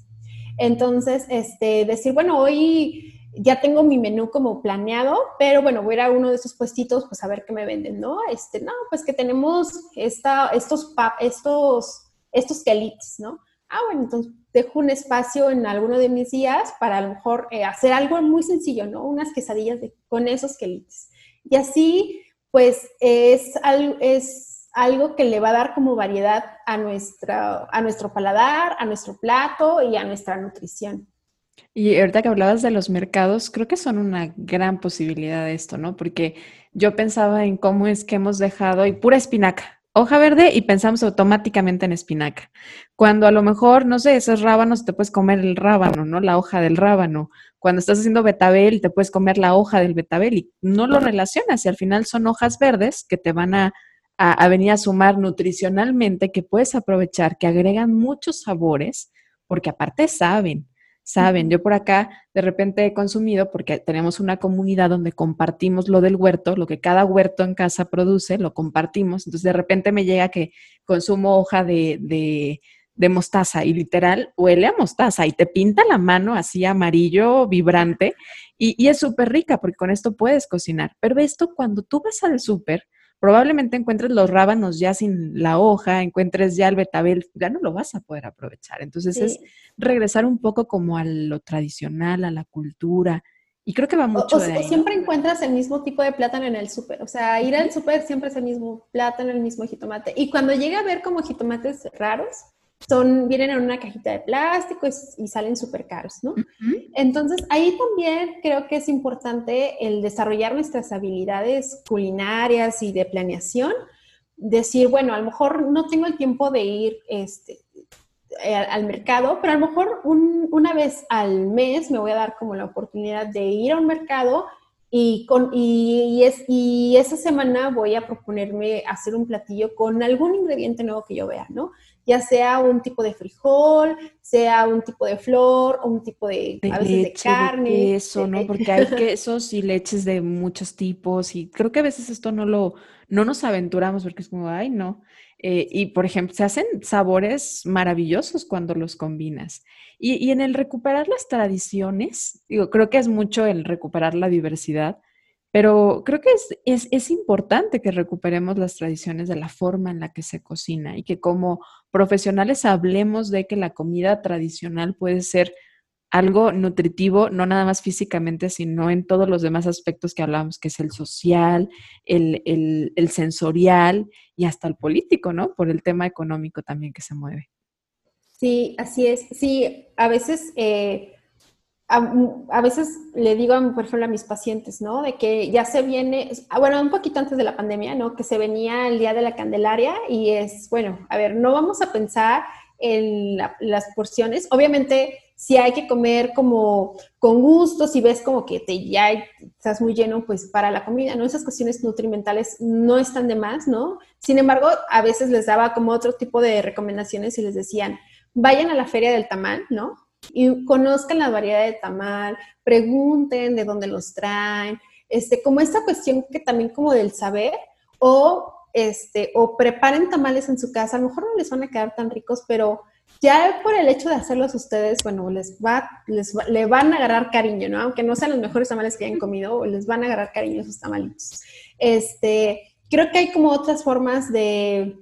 B: Entonces, este, decir, bueno, hoy ya tengo mi menú como planeado, pero bueno, voy a ir a uno de esos puestitos, pues a ver qué me venden, ¿no? Este, no, pues que tenemos esta, estos, estos, estos quelites, ¿no? Ah, bueno, entonces dejo un espacio en alguno de mis días para a lo mejor eh, hacer algo muy sencillo, ¿no? Unas quesadillas de, con esos quelites. Y así, pues, es, es algo que le va a dar como variedad a, nuestra, a nuestro paladar, a nuestro plato y a nuestra nutrición.
A: Y ahorita que hablabas de los mercados, creo que son una gran posibilidad de esto, ¿no? Porque yo pensaba en cómo es que hemos dejado, y pura espinaca, hoja verde y pensamos automáticamente en espinaca. Cuando a lo mejor, no sé, esos rábanos te puedes comer el rábano, ¿no? La hoja del rábano. Cuando estás haciendo betabel, te puedes comer la hoja del betabel y no lo relacionas y al final son hojas verdes que te van a, a venir a sumar nutricionalmente, que puedes aprovechar, que agregan muchos sabores, porque aparte saben saben. Yo por acá de repente he consumido, porque tenemos una comunidad donde compartimos lo del huerto, lo que cada huerto en casa produce, lo compartimos. Entonces de repente me llega que consumo hoja de, de, de mostaza y literal huele a mostaza y te pinta la mano así amarillo, vibrante y, y es súper rica porque con esto puedes cocinar. Pero esto cuando tú vas al súper, probablemente encuentres los rábanos ya sin la hoja, encuentres ya el betabel, ya no lo vas a poder aprovechar. Entonces es regresar un poco como a lo tradicional, a la cultura. Y creo que va mucho
B: o,
A: de ahí.
B: siempre encuentras el mismo tipo de plátano en el súper. O sea, ir al súper siempre es el mismo plátano, el mismo jitomate. Y cuando llega a ver como jitomates raros, son, vienen en una cajita de plástico y, salen súper caros, ¿no? Entonces, ahí también creo que es importante el desarrollar nuestras habilidades culinarias y de planeación. Decir, bueno, a lo mejor no tengo el tiempo de ir este, eh, al mercado, pero a lo mejor una vez al mes me voy a dar como la oportunidad de ir a un mercado y, con, y, es, y esa semana voy a proponerme hacer un platillo con algún ingrediente nuevo que yo vea, ¿no? Ya sea un tipo de frijol, sea un tipo de flor o un tipo de, a veces de carne.
A: De queso, ¿no? Porque hay quesos y leches de muchos tipos y creo que a veces esto no lo, no nos aventuramos porque es como, ay, no. Eh, y por ejemplo, se hacen sabores maravillosos cuando los combinas. Y, y, en el recuperar las tradiciones, digo, creo que es mucho el recuperar la diversidad, pero creo que es, es, importante que recuperemos las tradiciones de la forma en la que se cocina y que como profesionales hablemos de que la comida tradicional puede ser algo nutritivo, no nada más físicamente, sino en todos los demás aspectos que hablamos, que es el social, el, el sensorial y hasta el político, ¿no? Por el tema económico también que se mueve.
B: Sí, así es. Sí, a veces... Eh a, veces le digo, por ejemplo, a mis pacientes, ¿no? De que ya se viene, ah, bueno, un poquito antes de la pandemia, ¿no? Que se venía el Día de la Candelaria y es, bueno, a ver, no vamos a pensar en las porciones. Obviamente, si hay que comer como con gusto, si ves como que te ya estás muy lleno, pues para la comida, ¿no? Esas cuestiones nutrimentales no están de más, ¿no? Sin embargo, a veces les daba como otro tipo de recomendaciones y les decían, vayan a la feria del tamal, ¿no? Y conozcan la variedad de tamal, pregunten de dónde los traen, este, como esta cuestión que también como del saber, o este, o preparen tamales en su casa, a lo mejor no les van a quedar tan ricos, pero ya por el hecho de hacerlos ustedes, bueno, les va, les le van a agarrar cariño, ¿no? Aunque no sean los mejores tamales que hayan comido, les van a agarrar cariño esos tamalitos. Este, creo que hay como otras formas de,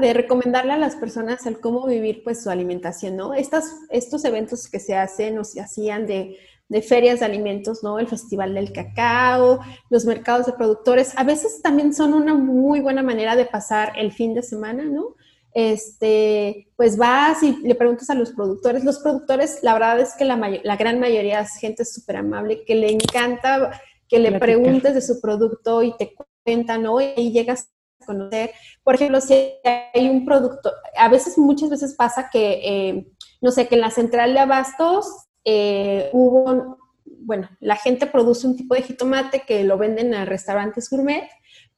B: de recomendarle a las personas el cómo vivir pues su alimentación, ¿no? Estas, estos eventos que se hacen o se hacían de de ferias de alimentos, ¿no? El Festival del Cacao, los mercados de productores, a veces también son una muy buena manera de pasar el fin de semana, ¿no? Este, pues vas y le preguntas a los productores. Los productores, la verdad es que la, la gran mayoría es gente súper amable, que le encanta que le preguntes de su producto y te cuentan, ¿no? Y llegas conocer. Por ejemplo, si hay un producto, a veces, muchas veces pasa que, eh, no sé, que en la central de abastos eh, hubo, bueno, la gente produce un tipo de jitomate que lo venden a restaurantes gourmet,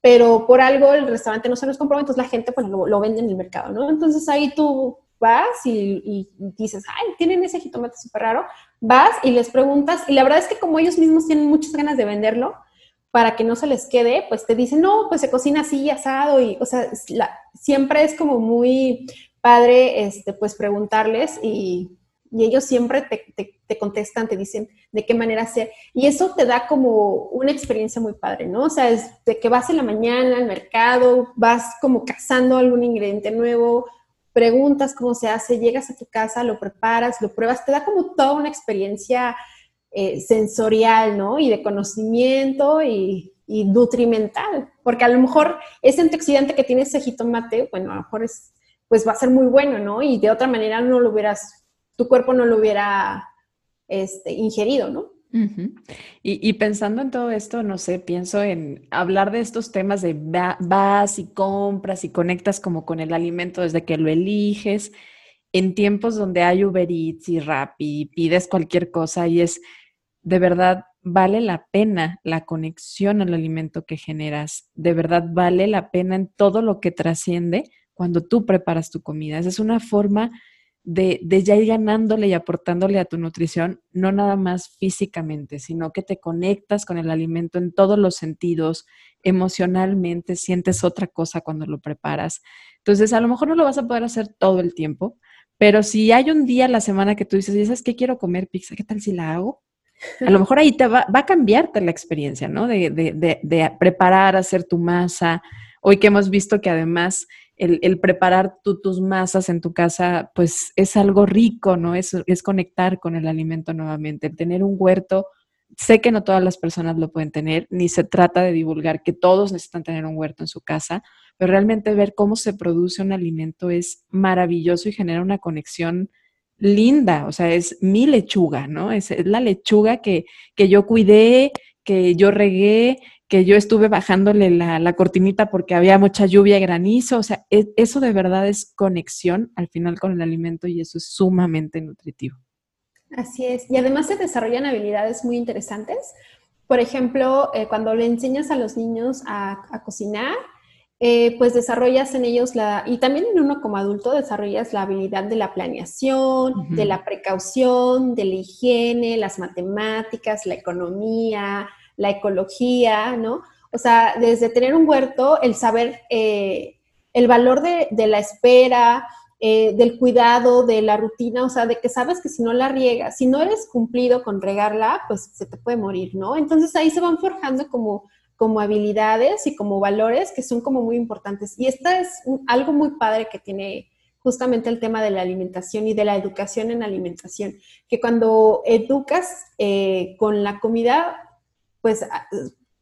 B: pero por algo el restaurante no se los compró, entonces la gente pues lo, vende en el mercado, ¿no? Entonces ahí tú vas y, dices, ay, tienen ese jitomate súper raro, vas y les preguntas, y la verdad es que como ellos mismos tienen muchas ganas de venderlo, para que no se les quede, pues te dicen, no, pues se cocina así, asado, y, o sea, siempre es como muy padre, este, pues preguntarles y, ellos siempre te, contestan, te dicen de qué manera hacer. Y eso te da como una experiencia muy padre, ¿no? O sea, es de que vas en la mañana al mercado, vas como cazando algún ingrediente nuevo, preguntas cómo se hace, llegas a tu casa, lo preparas, lo pruebas, te da como toda una experiencia eh, sensorial, ¿no? Y de conocimiento y, y, nutrimental, porque a lo mejor ese antioxidante que tiene ese jitomate, bueno, a lo mejor es, pues va a ser muy bueno, ¿no? Y de otra manera no lo hubieras tu cuerpo no lo hubiera este, ingerido, ¿no?
A: y, pensando en todo esto, no sé, pienso en hablar de estos temas de vas y compras y conectas como con el alimento desde que lo eliges, en tiempos donde hay Uber Eats y Rappi pides cualquier cosa y es de verdad vale la pena la conexión al alimento que generas, de verdad vale la pena en todo lo que trasciende cuando tú preparas tu comida. Esa es una forma de, ya ir ganándole y aportándole a tu nutrición, no nada más físicamente, sino que te conectas con el alimento en todos los sentidos, emocionalmente, sientes otra cosa cuando lo preparas. Entonces, a lo mejor no lo vas a poder hacer todo el tiempo, pero si hay un día a la semana que tú dices, ¿sabes qué quiero comer pizza? ¿Qué tal si la hago? A lo mejor ahí te va, va a cambiarte la experiencia, ¿no? De, de, de preparar, hacer tu masa. Hoy que hemos visto que además el, preparar tus masas en tu casa, pues es algo rico, ¿no? Es, es conectar con el alimento nuevamente. El tener un huerto, sé que no todas las personas lo pueden tener, ni se trata de divulgar que todos necesitan tener un huerto en su casa, pero realmente ver cómo se produce un alimento es maravilloso y genera una conexión linda, o sea, es mi lechuga, ¿no? Es, la lechuga que, que yo cuidé, que yo regué, que yo estuve bajándole la, cortinita porque había mucha lluvia y granizo. O sea, e, eso de verdad es conexión al final con el alimento y eso es sumamente nutritivo.
B: Así es. Y además se desarrollan habilidades muy interesantes. Por ejemplo, eh, cuando le enseñas a los niños a, cocinar, eh, pues desarrollas en ellos la, y también en uno como adulto desarrollas la habilidad de la planeación, de la precaución, de la higiene, las matemáticas, la economía, la ecología, ¿no? O sea, desde tener un huerto, el saber eh, el valor de, la espera, eh, del cuidado, de la rutina, o sea, de que sabes que si no la riegas, si no eres cumplido con regarla, pues se te puede morir, ¿no? Entonces ahí se van forjando como, como habilidades y como valores que son como muy importantes. Y esta es algo muy padre que tiene justamente el tema de la alimentación y de la educación en alimentación, que cuando educas eh, con la comida, pues ah,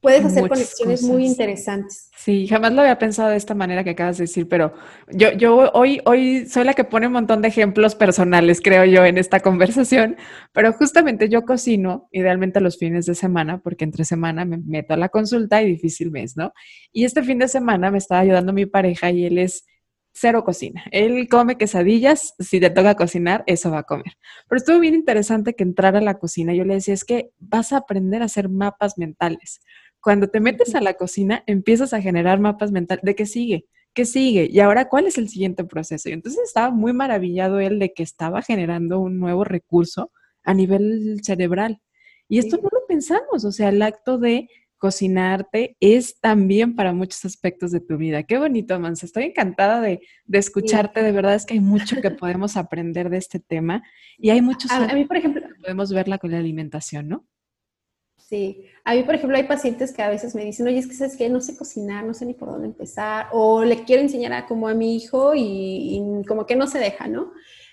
B: puedes hacer conexiones muy interesantes.
A: Sí, jamás lo había pensado de esta manera que acabas de decir, pero yo, yo hoy, hoy soy la que pone un montón de ejemplos personales, creo yo, en esta conversación, pero justamente yo cocino idealmente los fines de semana, porque entre semana me meto a la consulta y difícil mes, ¿no? Y este fin de semana me estaba ayudando mi pareja y él es cero cocina. Él come quesadillas, si te toca cocinar, eso va a comer. Pero estuvo bien interesante que entrara a la cocina. Yo le decía, es que vas a aprender a hacer mapas mentales. Cuando te metes a la cocina, empiezas a generar mapas mentales de qué sigue, qué sigue y ahora cuál es el siguiente proceso. Y entonces estaba muy maravillado él de que estaba generando un nuevo recurso a nivel cerebral. Y esto no lo pensamos, o sea, el acto de cocinarte es también para muchos aspectos de tu vida. Qué bonito, Mansa. Estoy encantada de, escucharte. De verdad es que hay mucho que podemos aprender de este tema y hay muchos
B: a, a mí, por ejemplo,
A: podemos verla con la alimentación, ¿no?
B: Sí, a mí, por ejemplo, hay pacientes que a veces me dicen, oye, es que sabes que no sé cocinar, no sé ni por dónde empezar, o le quiero enseñar a como a mi hijo y, como que no se deja, ¿no?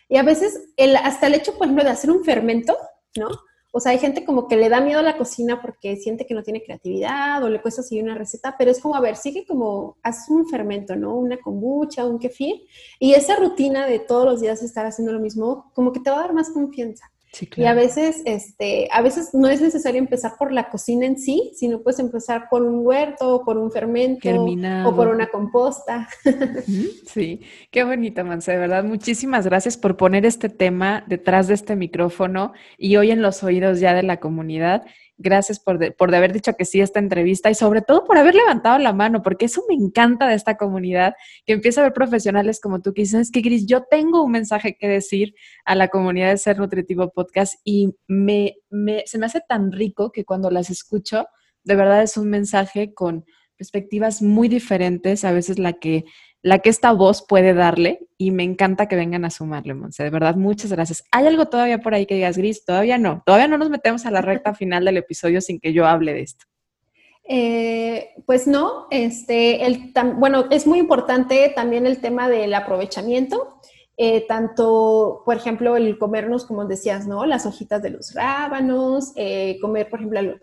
B: Y a veces, el, hasta el hecho, por ejemplo, de hacer un fermento, ¿no? O sea, hay gente como que le da miedo a la cocina porque siente que no tiene creatividad o le cuesta seguir una receta, pero es como, a ver, sigue como, haz un fermento, ¿no? Una kombucha, un kefir, y esa rutina de todos los días estar haciendo lo mismo, como que te va a dar más confianza. Y a veces, este, a veces no es necesario empezar por la cocina en sí, sino puedes empezar por un huerto, por un fermento o por una composta.
A: Sí, qué bonita, Manse, de verdad. Muchísimas gracias por poner este tema detrás de este micrófono y hoy en los oídos ya de la comunidad. Gracias por, por haber dicho que sí a esta entrevista y sobre todo por haber levantado la mano, porque eso me encanta de esta comunidad, que empieza a ver profesionales como tú que dices, que Gris, yo tengo un mensaje que decir a la comunidad de Ser Nutritivo Podcast y me, me, se me hace tan rico que cuando las escucho, de verdad es un mensaje con perspectivas muy diferentes, a veces la que la que esta voz puede darle y me encanta que vengan a sumarle, Monse. De verdad, muchas gracias. ¿Hay algo todavía por ahí que digas, Gris? Todavía no. Todavía no nos metemos a la recta final del episodio sin que yo hable de esto.
B: Eh, pues no, este, el, bueno, es muy importante también el tema del aprovechamiento. Eh, tanto, por ejemplo, el comernos, como decías, ¿no? Las hojitas de los rábanos, eh, comer, por ejemplo,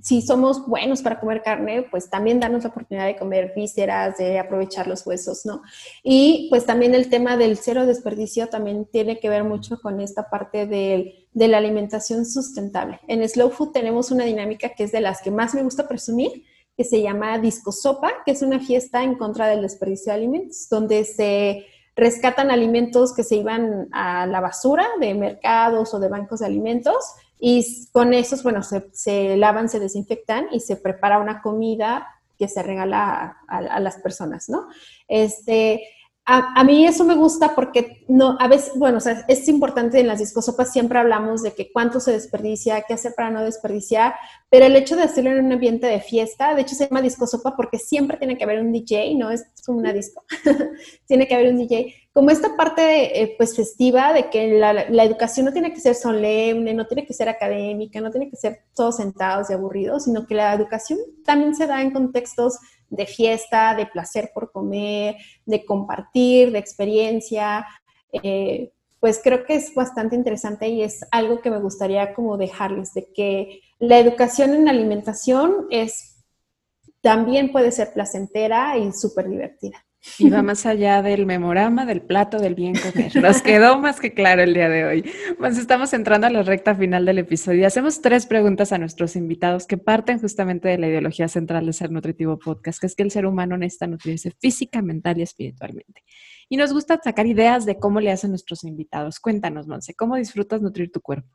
B: si somos buenos para comer carne, pues también darnos la oportunidad de comer vísceras, de aprovechar los huesos, ¿no? Y pues también el tema del cero desperdicio también tiene que ver mucho con esta parte de, de la alimentación sustentable. En Slow Food tenemos una dinámica que es de las que más me gusta presumir, que se llama Disco Sopa, que es una fiesta en contra del desperdicio de alimentos, donde se rescatan alimentos que se iban a la basura de mercados o de bancos de alimentos y con esos, bueno, se, lavan, se desinfectan y se prepara una comida que se regala a, a las personas, ¿no? Este, a, mí eso me gusta porque no, a veces, bueno, o sea, es importante en las discosopas siempre hablamos de que cuánto se desperdicia, qué hacer para no desperdiciar, pero el hecho de hacerlo en un ambiente de fiesta, de hecho se llama discosopa porque siempre tiene que haber un DJ, no es una disco, tiene que haber un DJ. Como esta parte eh, pues festiva de que la, educación no tiene que ser solemne, no tiene que ser académica, no tiene que ser todos sentados y aburridos, sino que la educación también se da en contextos de fiesta, de placer por comer, de compartir, de experiencia. Eh, pues creo que es bastante interesante y es algo que me gustaría como dejarles, de que la educación en alimentación es, también puede ser placentera y súper divertida.
A: Y va más allá del memorama, del plato, del bien comer. Nos quedó más que claro el día de hoy. Pues estamos entrando a la recta final del episodio. Hacemos tres preguntas a nuestros invitados que parten justamente de la ideología central de Ser Nutritivo Podcast, que es que el ser humano necesita nutrirse física, mental y espiritualmente. Y nos gusta sacar ideas de cómo le hacen nuestros invitados. Cuéntanos, Monse, ¿cómo disfrutas nutrir tu cuerpo?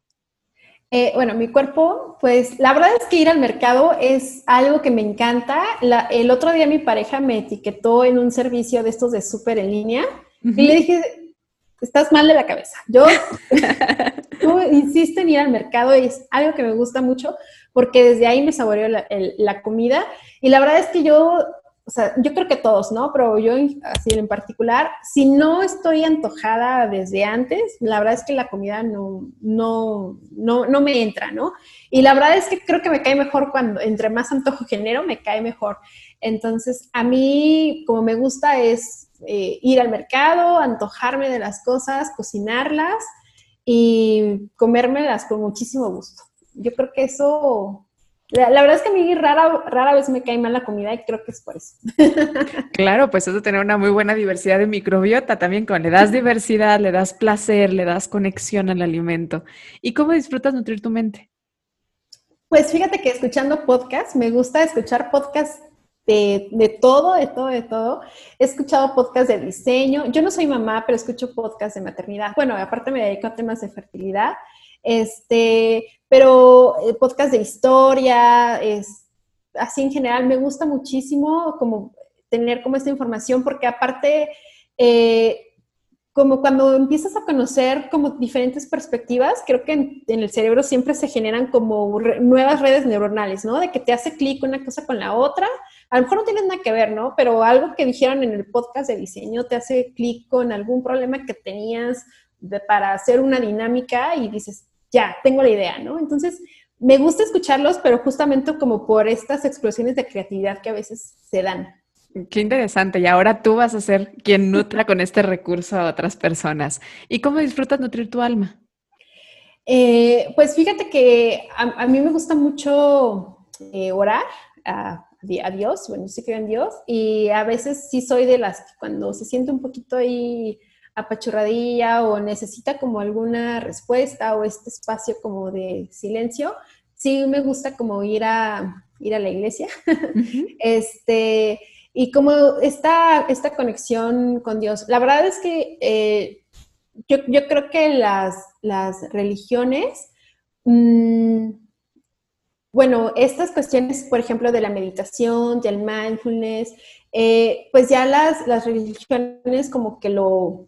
B: Eh, bueno, mi cuerpo, pues la verdad es que ir al mercado es algo que me encanta. el otro día mi pareja me etiquetó en un servicio de estos de súper en línea y le dije, estás mal de la cabeza. Yo, tú insiste en ir al mercado y es algo que me gusta mucho porque desde ahí me saboreo la, la comida y la verdad es que yo o sea, yo creo que todos, ¿no? Pero yo así en particular, si no estoy antojada desde antes, la verdad es que la comida no, no, no, no me entra, ¿no? Y la verdad es que creo que me cae mejor cuando, entre más antojo genero, me cae mejor. Entonces, a mí, como me gusta es eh, ir al mercado, antojarme de las cosas, cocinarlas y comérmelas con muchísimo gusto. Yo creo que eso la, verdad es que a mí rara, rara vez me cae mal la comida y creo que es por eso.
A: Claro, pues eso tener una muy buena diversidad de microbiota también, con le das diversidad, le das placer, le das conexión al alimento. ¿Y cómo disfrutas nutrir tu mente?
B: Pues fíjate que escuchando podcast, me gusta escuchar podcast de, todo, de todo, de todo. He escuchado podcasts de diseño. Yo no soy mamá, pero escucho podcasts de maternidad. Bueno, aparte me dedico a temas de fertilidad. Este, pero eh, podcast de historia, es, así en general, me gusta muchísimo como tener como esta información porque aparte, eh, como cuando empiezas a conocer como diferentes perspectivas, creo que en, el cerebro siempre se generan como nuevas redes neuronales, ¿no? De que te hace clic una cosa con la otra. A lo mejor no tienes nada que ver, ¿no? Pero algo que dijeron en el podcast de diseño te hace clic con algún problema que tenías para hacer una dinámica y dices, ya, tengo la idea, ¿no? Entonces, me gusta escucharlos, pero justamente como por estas explosiones de creatividad que a veces se dan.
A: Qué interesante. Y ahora tú vas a ser quien nutra con este recurso a otras personas. ¿Y cómo disfrutas nutrir tu alma?
B: Eh, pues fíjate que a, mí me gusta mucho eh, orar a, a, Dios. Bueno, sí creo en Dios. Y a veces sí soy de las que cuando se siente un poquito ahí apachurradilla o necesita como alguna respuesta o este espacio como de silencio, sí me gusta como ir a, ir a la iglesia. este y como esta, esta conexión con Dios. La verdad es que eh, yo, creo que las, religiones, mm, bueno, estas cuestiones, por ejemplo, de la meditación, del mindfulness, eh, pues ya las, las religiones como que lo,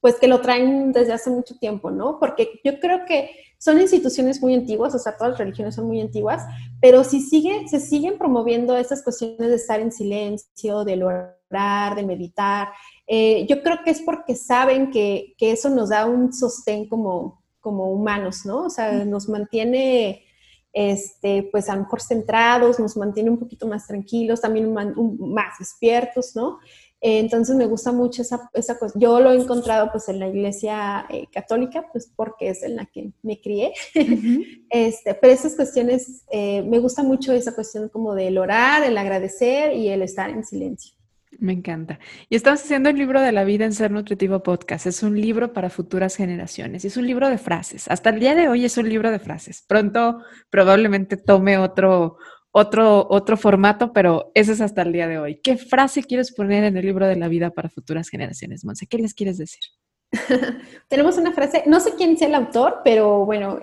B: pues que lo traen desde hace mucho tiempo, ¿no? Porque yo creo que son instituciones muy antiguas, o sea, todas las religiones son muy antiguas, pero si sigue, se siguen promoviendo estas cuestiones de estar en silencio, de orar, de meditar, eh, yo creo que es porque saben que, que, eso nos da un sostén como, como humanos, ¿no? O sea, nos mantiene, este, pues a lo mejor centrados, nos mantiene un poquito más tranquilos, también más despiertos, ¿no? Entonces me gusta mucho esa, esa cosa. Yo lo he encontrado pues en la iglesia eh, católica, pues porque es en la que me crié. este, pero esas cuestiones, eh, me gusta mucho esa cuestión como del orar, el agradecer y el estar en silencio.
A: Me encanta. Y estamos haciendo el libro de la vida en Ser Nutritivo Podcast. Es un libro para futuras generaciones. Y es un libro de frases. Hasta el día de hoy es un libro de frases. Pronto probablemente tome otro, otro, otro formato, pero ese es hasta el día de hoy. ¿Qué frase quieres poner en el libro de la vida para futuras generaciones, Monse? ¿Qué les quieres decir?
B: Tenemos una frase, no sé quién sea el autor, pero bueno,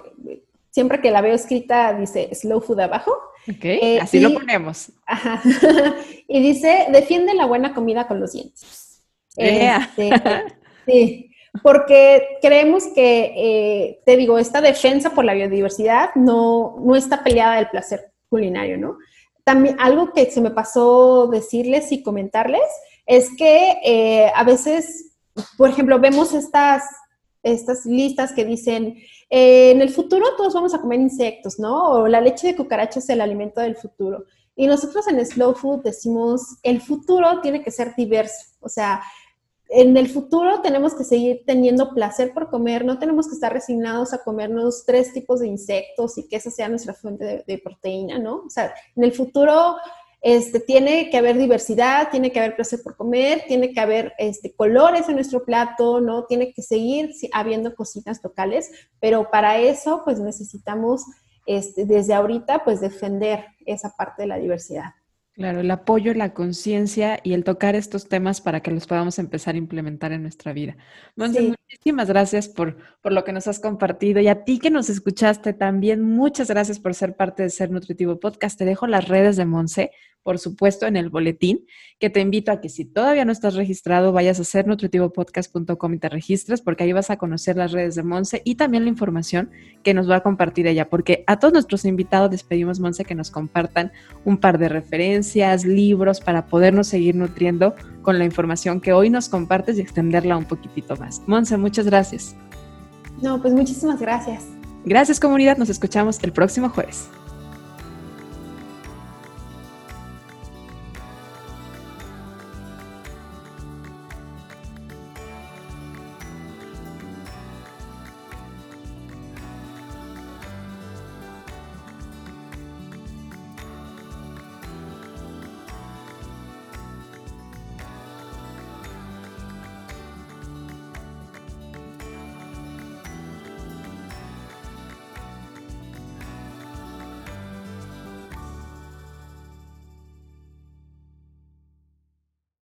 B: siempre que la veo escrita dice slow food abajo.
A: Ok, eh, así lo ponemos.
B: y dice, defiende la buena comida con los dientes. Este, sí, porque creemos que, eh, te digo, esta defensa por la biodiversidad no, no está peleada del placer culinario, ¿no? También algo que se me pasó decirles y comentarles es que eh, a veces, por ejemplo, vemos estas, estas listas que dicen, eh, en el futuro todos vamos a comer insectos, ¿no? O la leche de cucaracha es el alimento del futuro. Y nosotros en Slow Food decimos, el futuro tiene que ser diverso, o sea, en el futuro tenemos que seguir teniendo placer por comer, no tenemos que estar resignados a comernos tres tipos de insectos y que esa sea nuestra fuente de, proteína, ¿no? O sea, en el futuro este, tiene que haber diversidad, tiene que haber placer por comer, tiene que haber este, colores en nuestro plato, ¿no? Tiene que seguir habiendo cocinas locales, pero para eso pues necesitamos este, desde ahorita pues defender esa parte de la diversidad.
A: Claro, el apoyo, la conciencia y el tocar estos temas para que los podamos empezar a implementar en nuestra vida. Muchísimas gracias por, por lo que nos has compartido y a ti que nos escuchaste también, muchas gracias por ser parte de Ser Nutritivo Podcast. Te dejo las redes de Monse por supuesto, en el boletín, que te invito a que si todavía no estás registrado, vayas a ser nutritivopodcast.com y te registres, porque ahí vas a conocer las redes de Monse y también la información que nos va a compartir ella, porque a todos nuestros invitados les pedimos, Monse, que nos compartan un par de referencias, libros, para podernos seguir nutriendo con la información que hoy nos compartes y extenderla un poquitito más. Monse, muchas gracias.
B: No, pues muchísimas gracias.
A: Gracias comunidad, nos escuchamos el próximo jueves.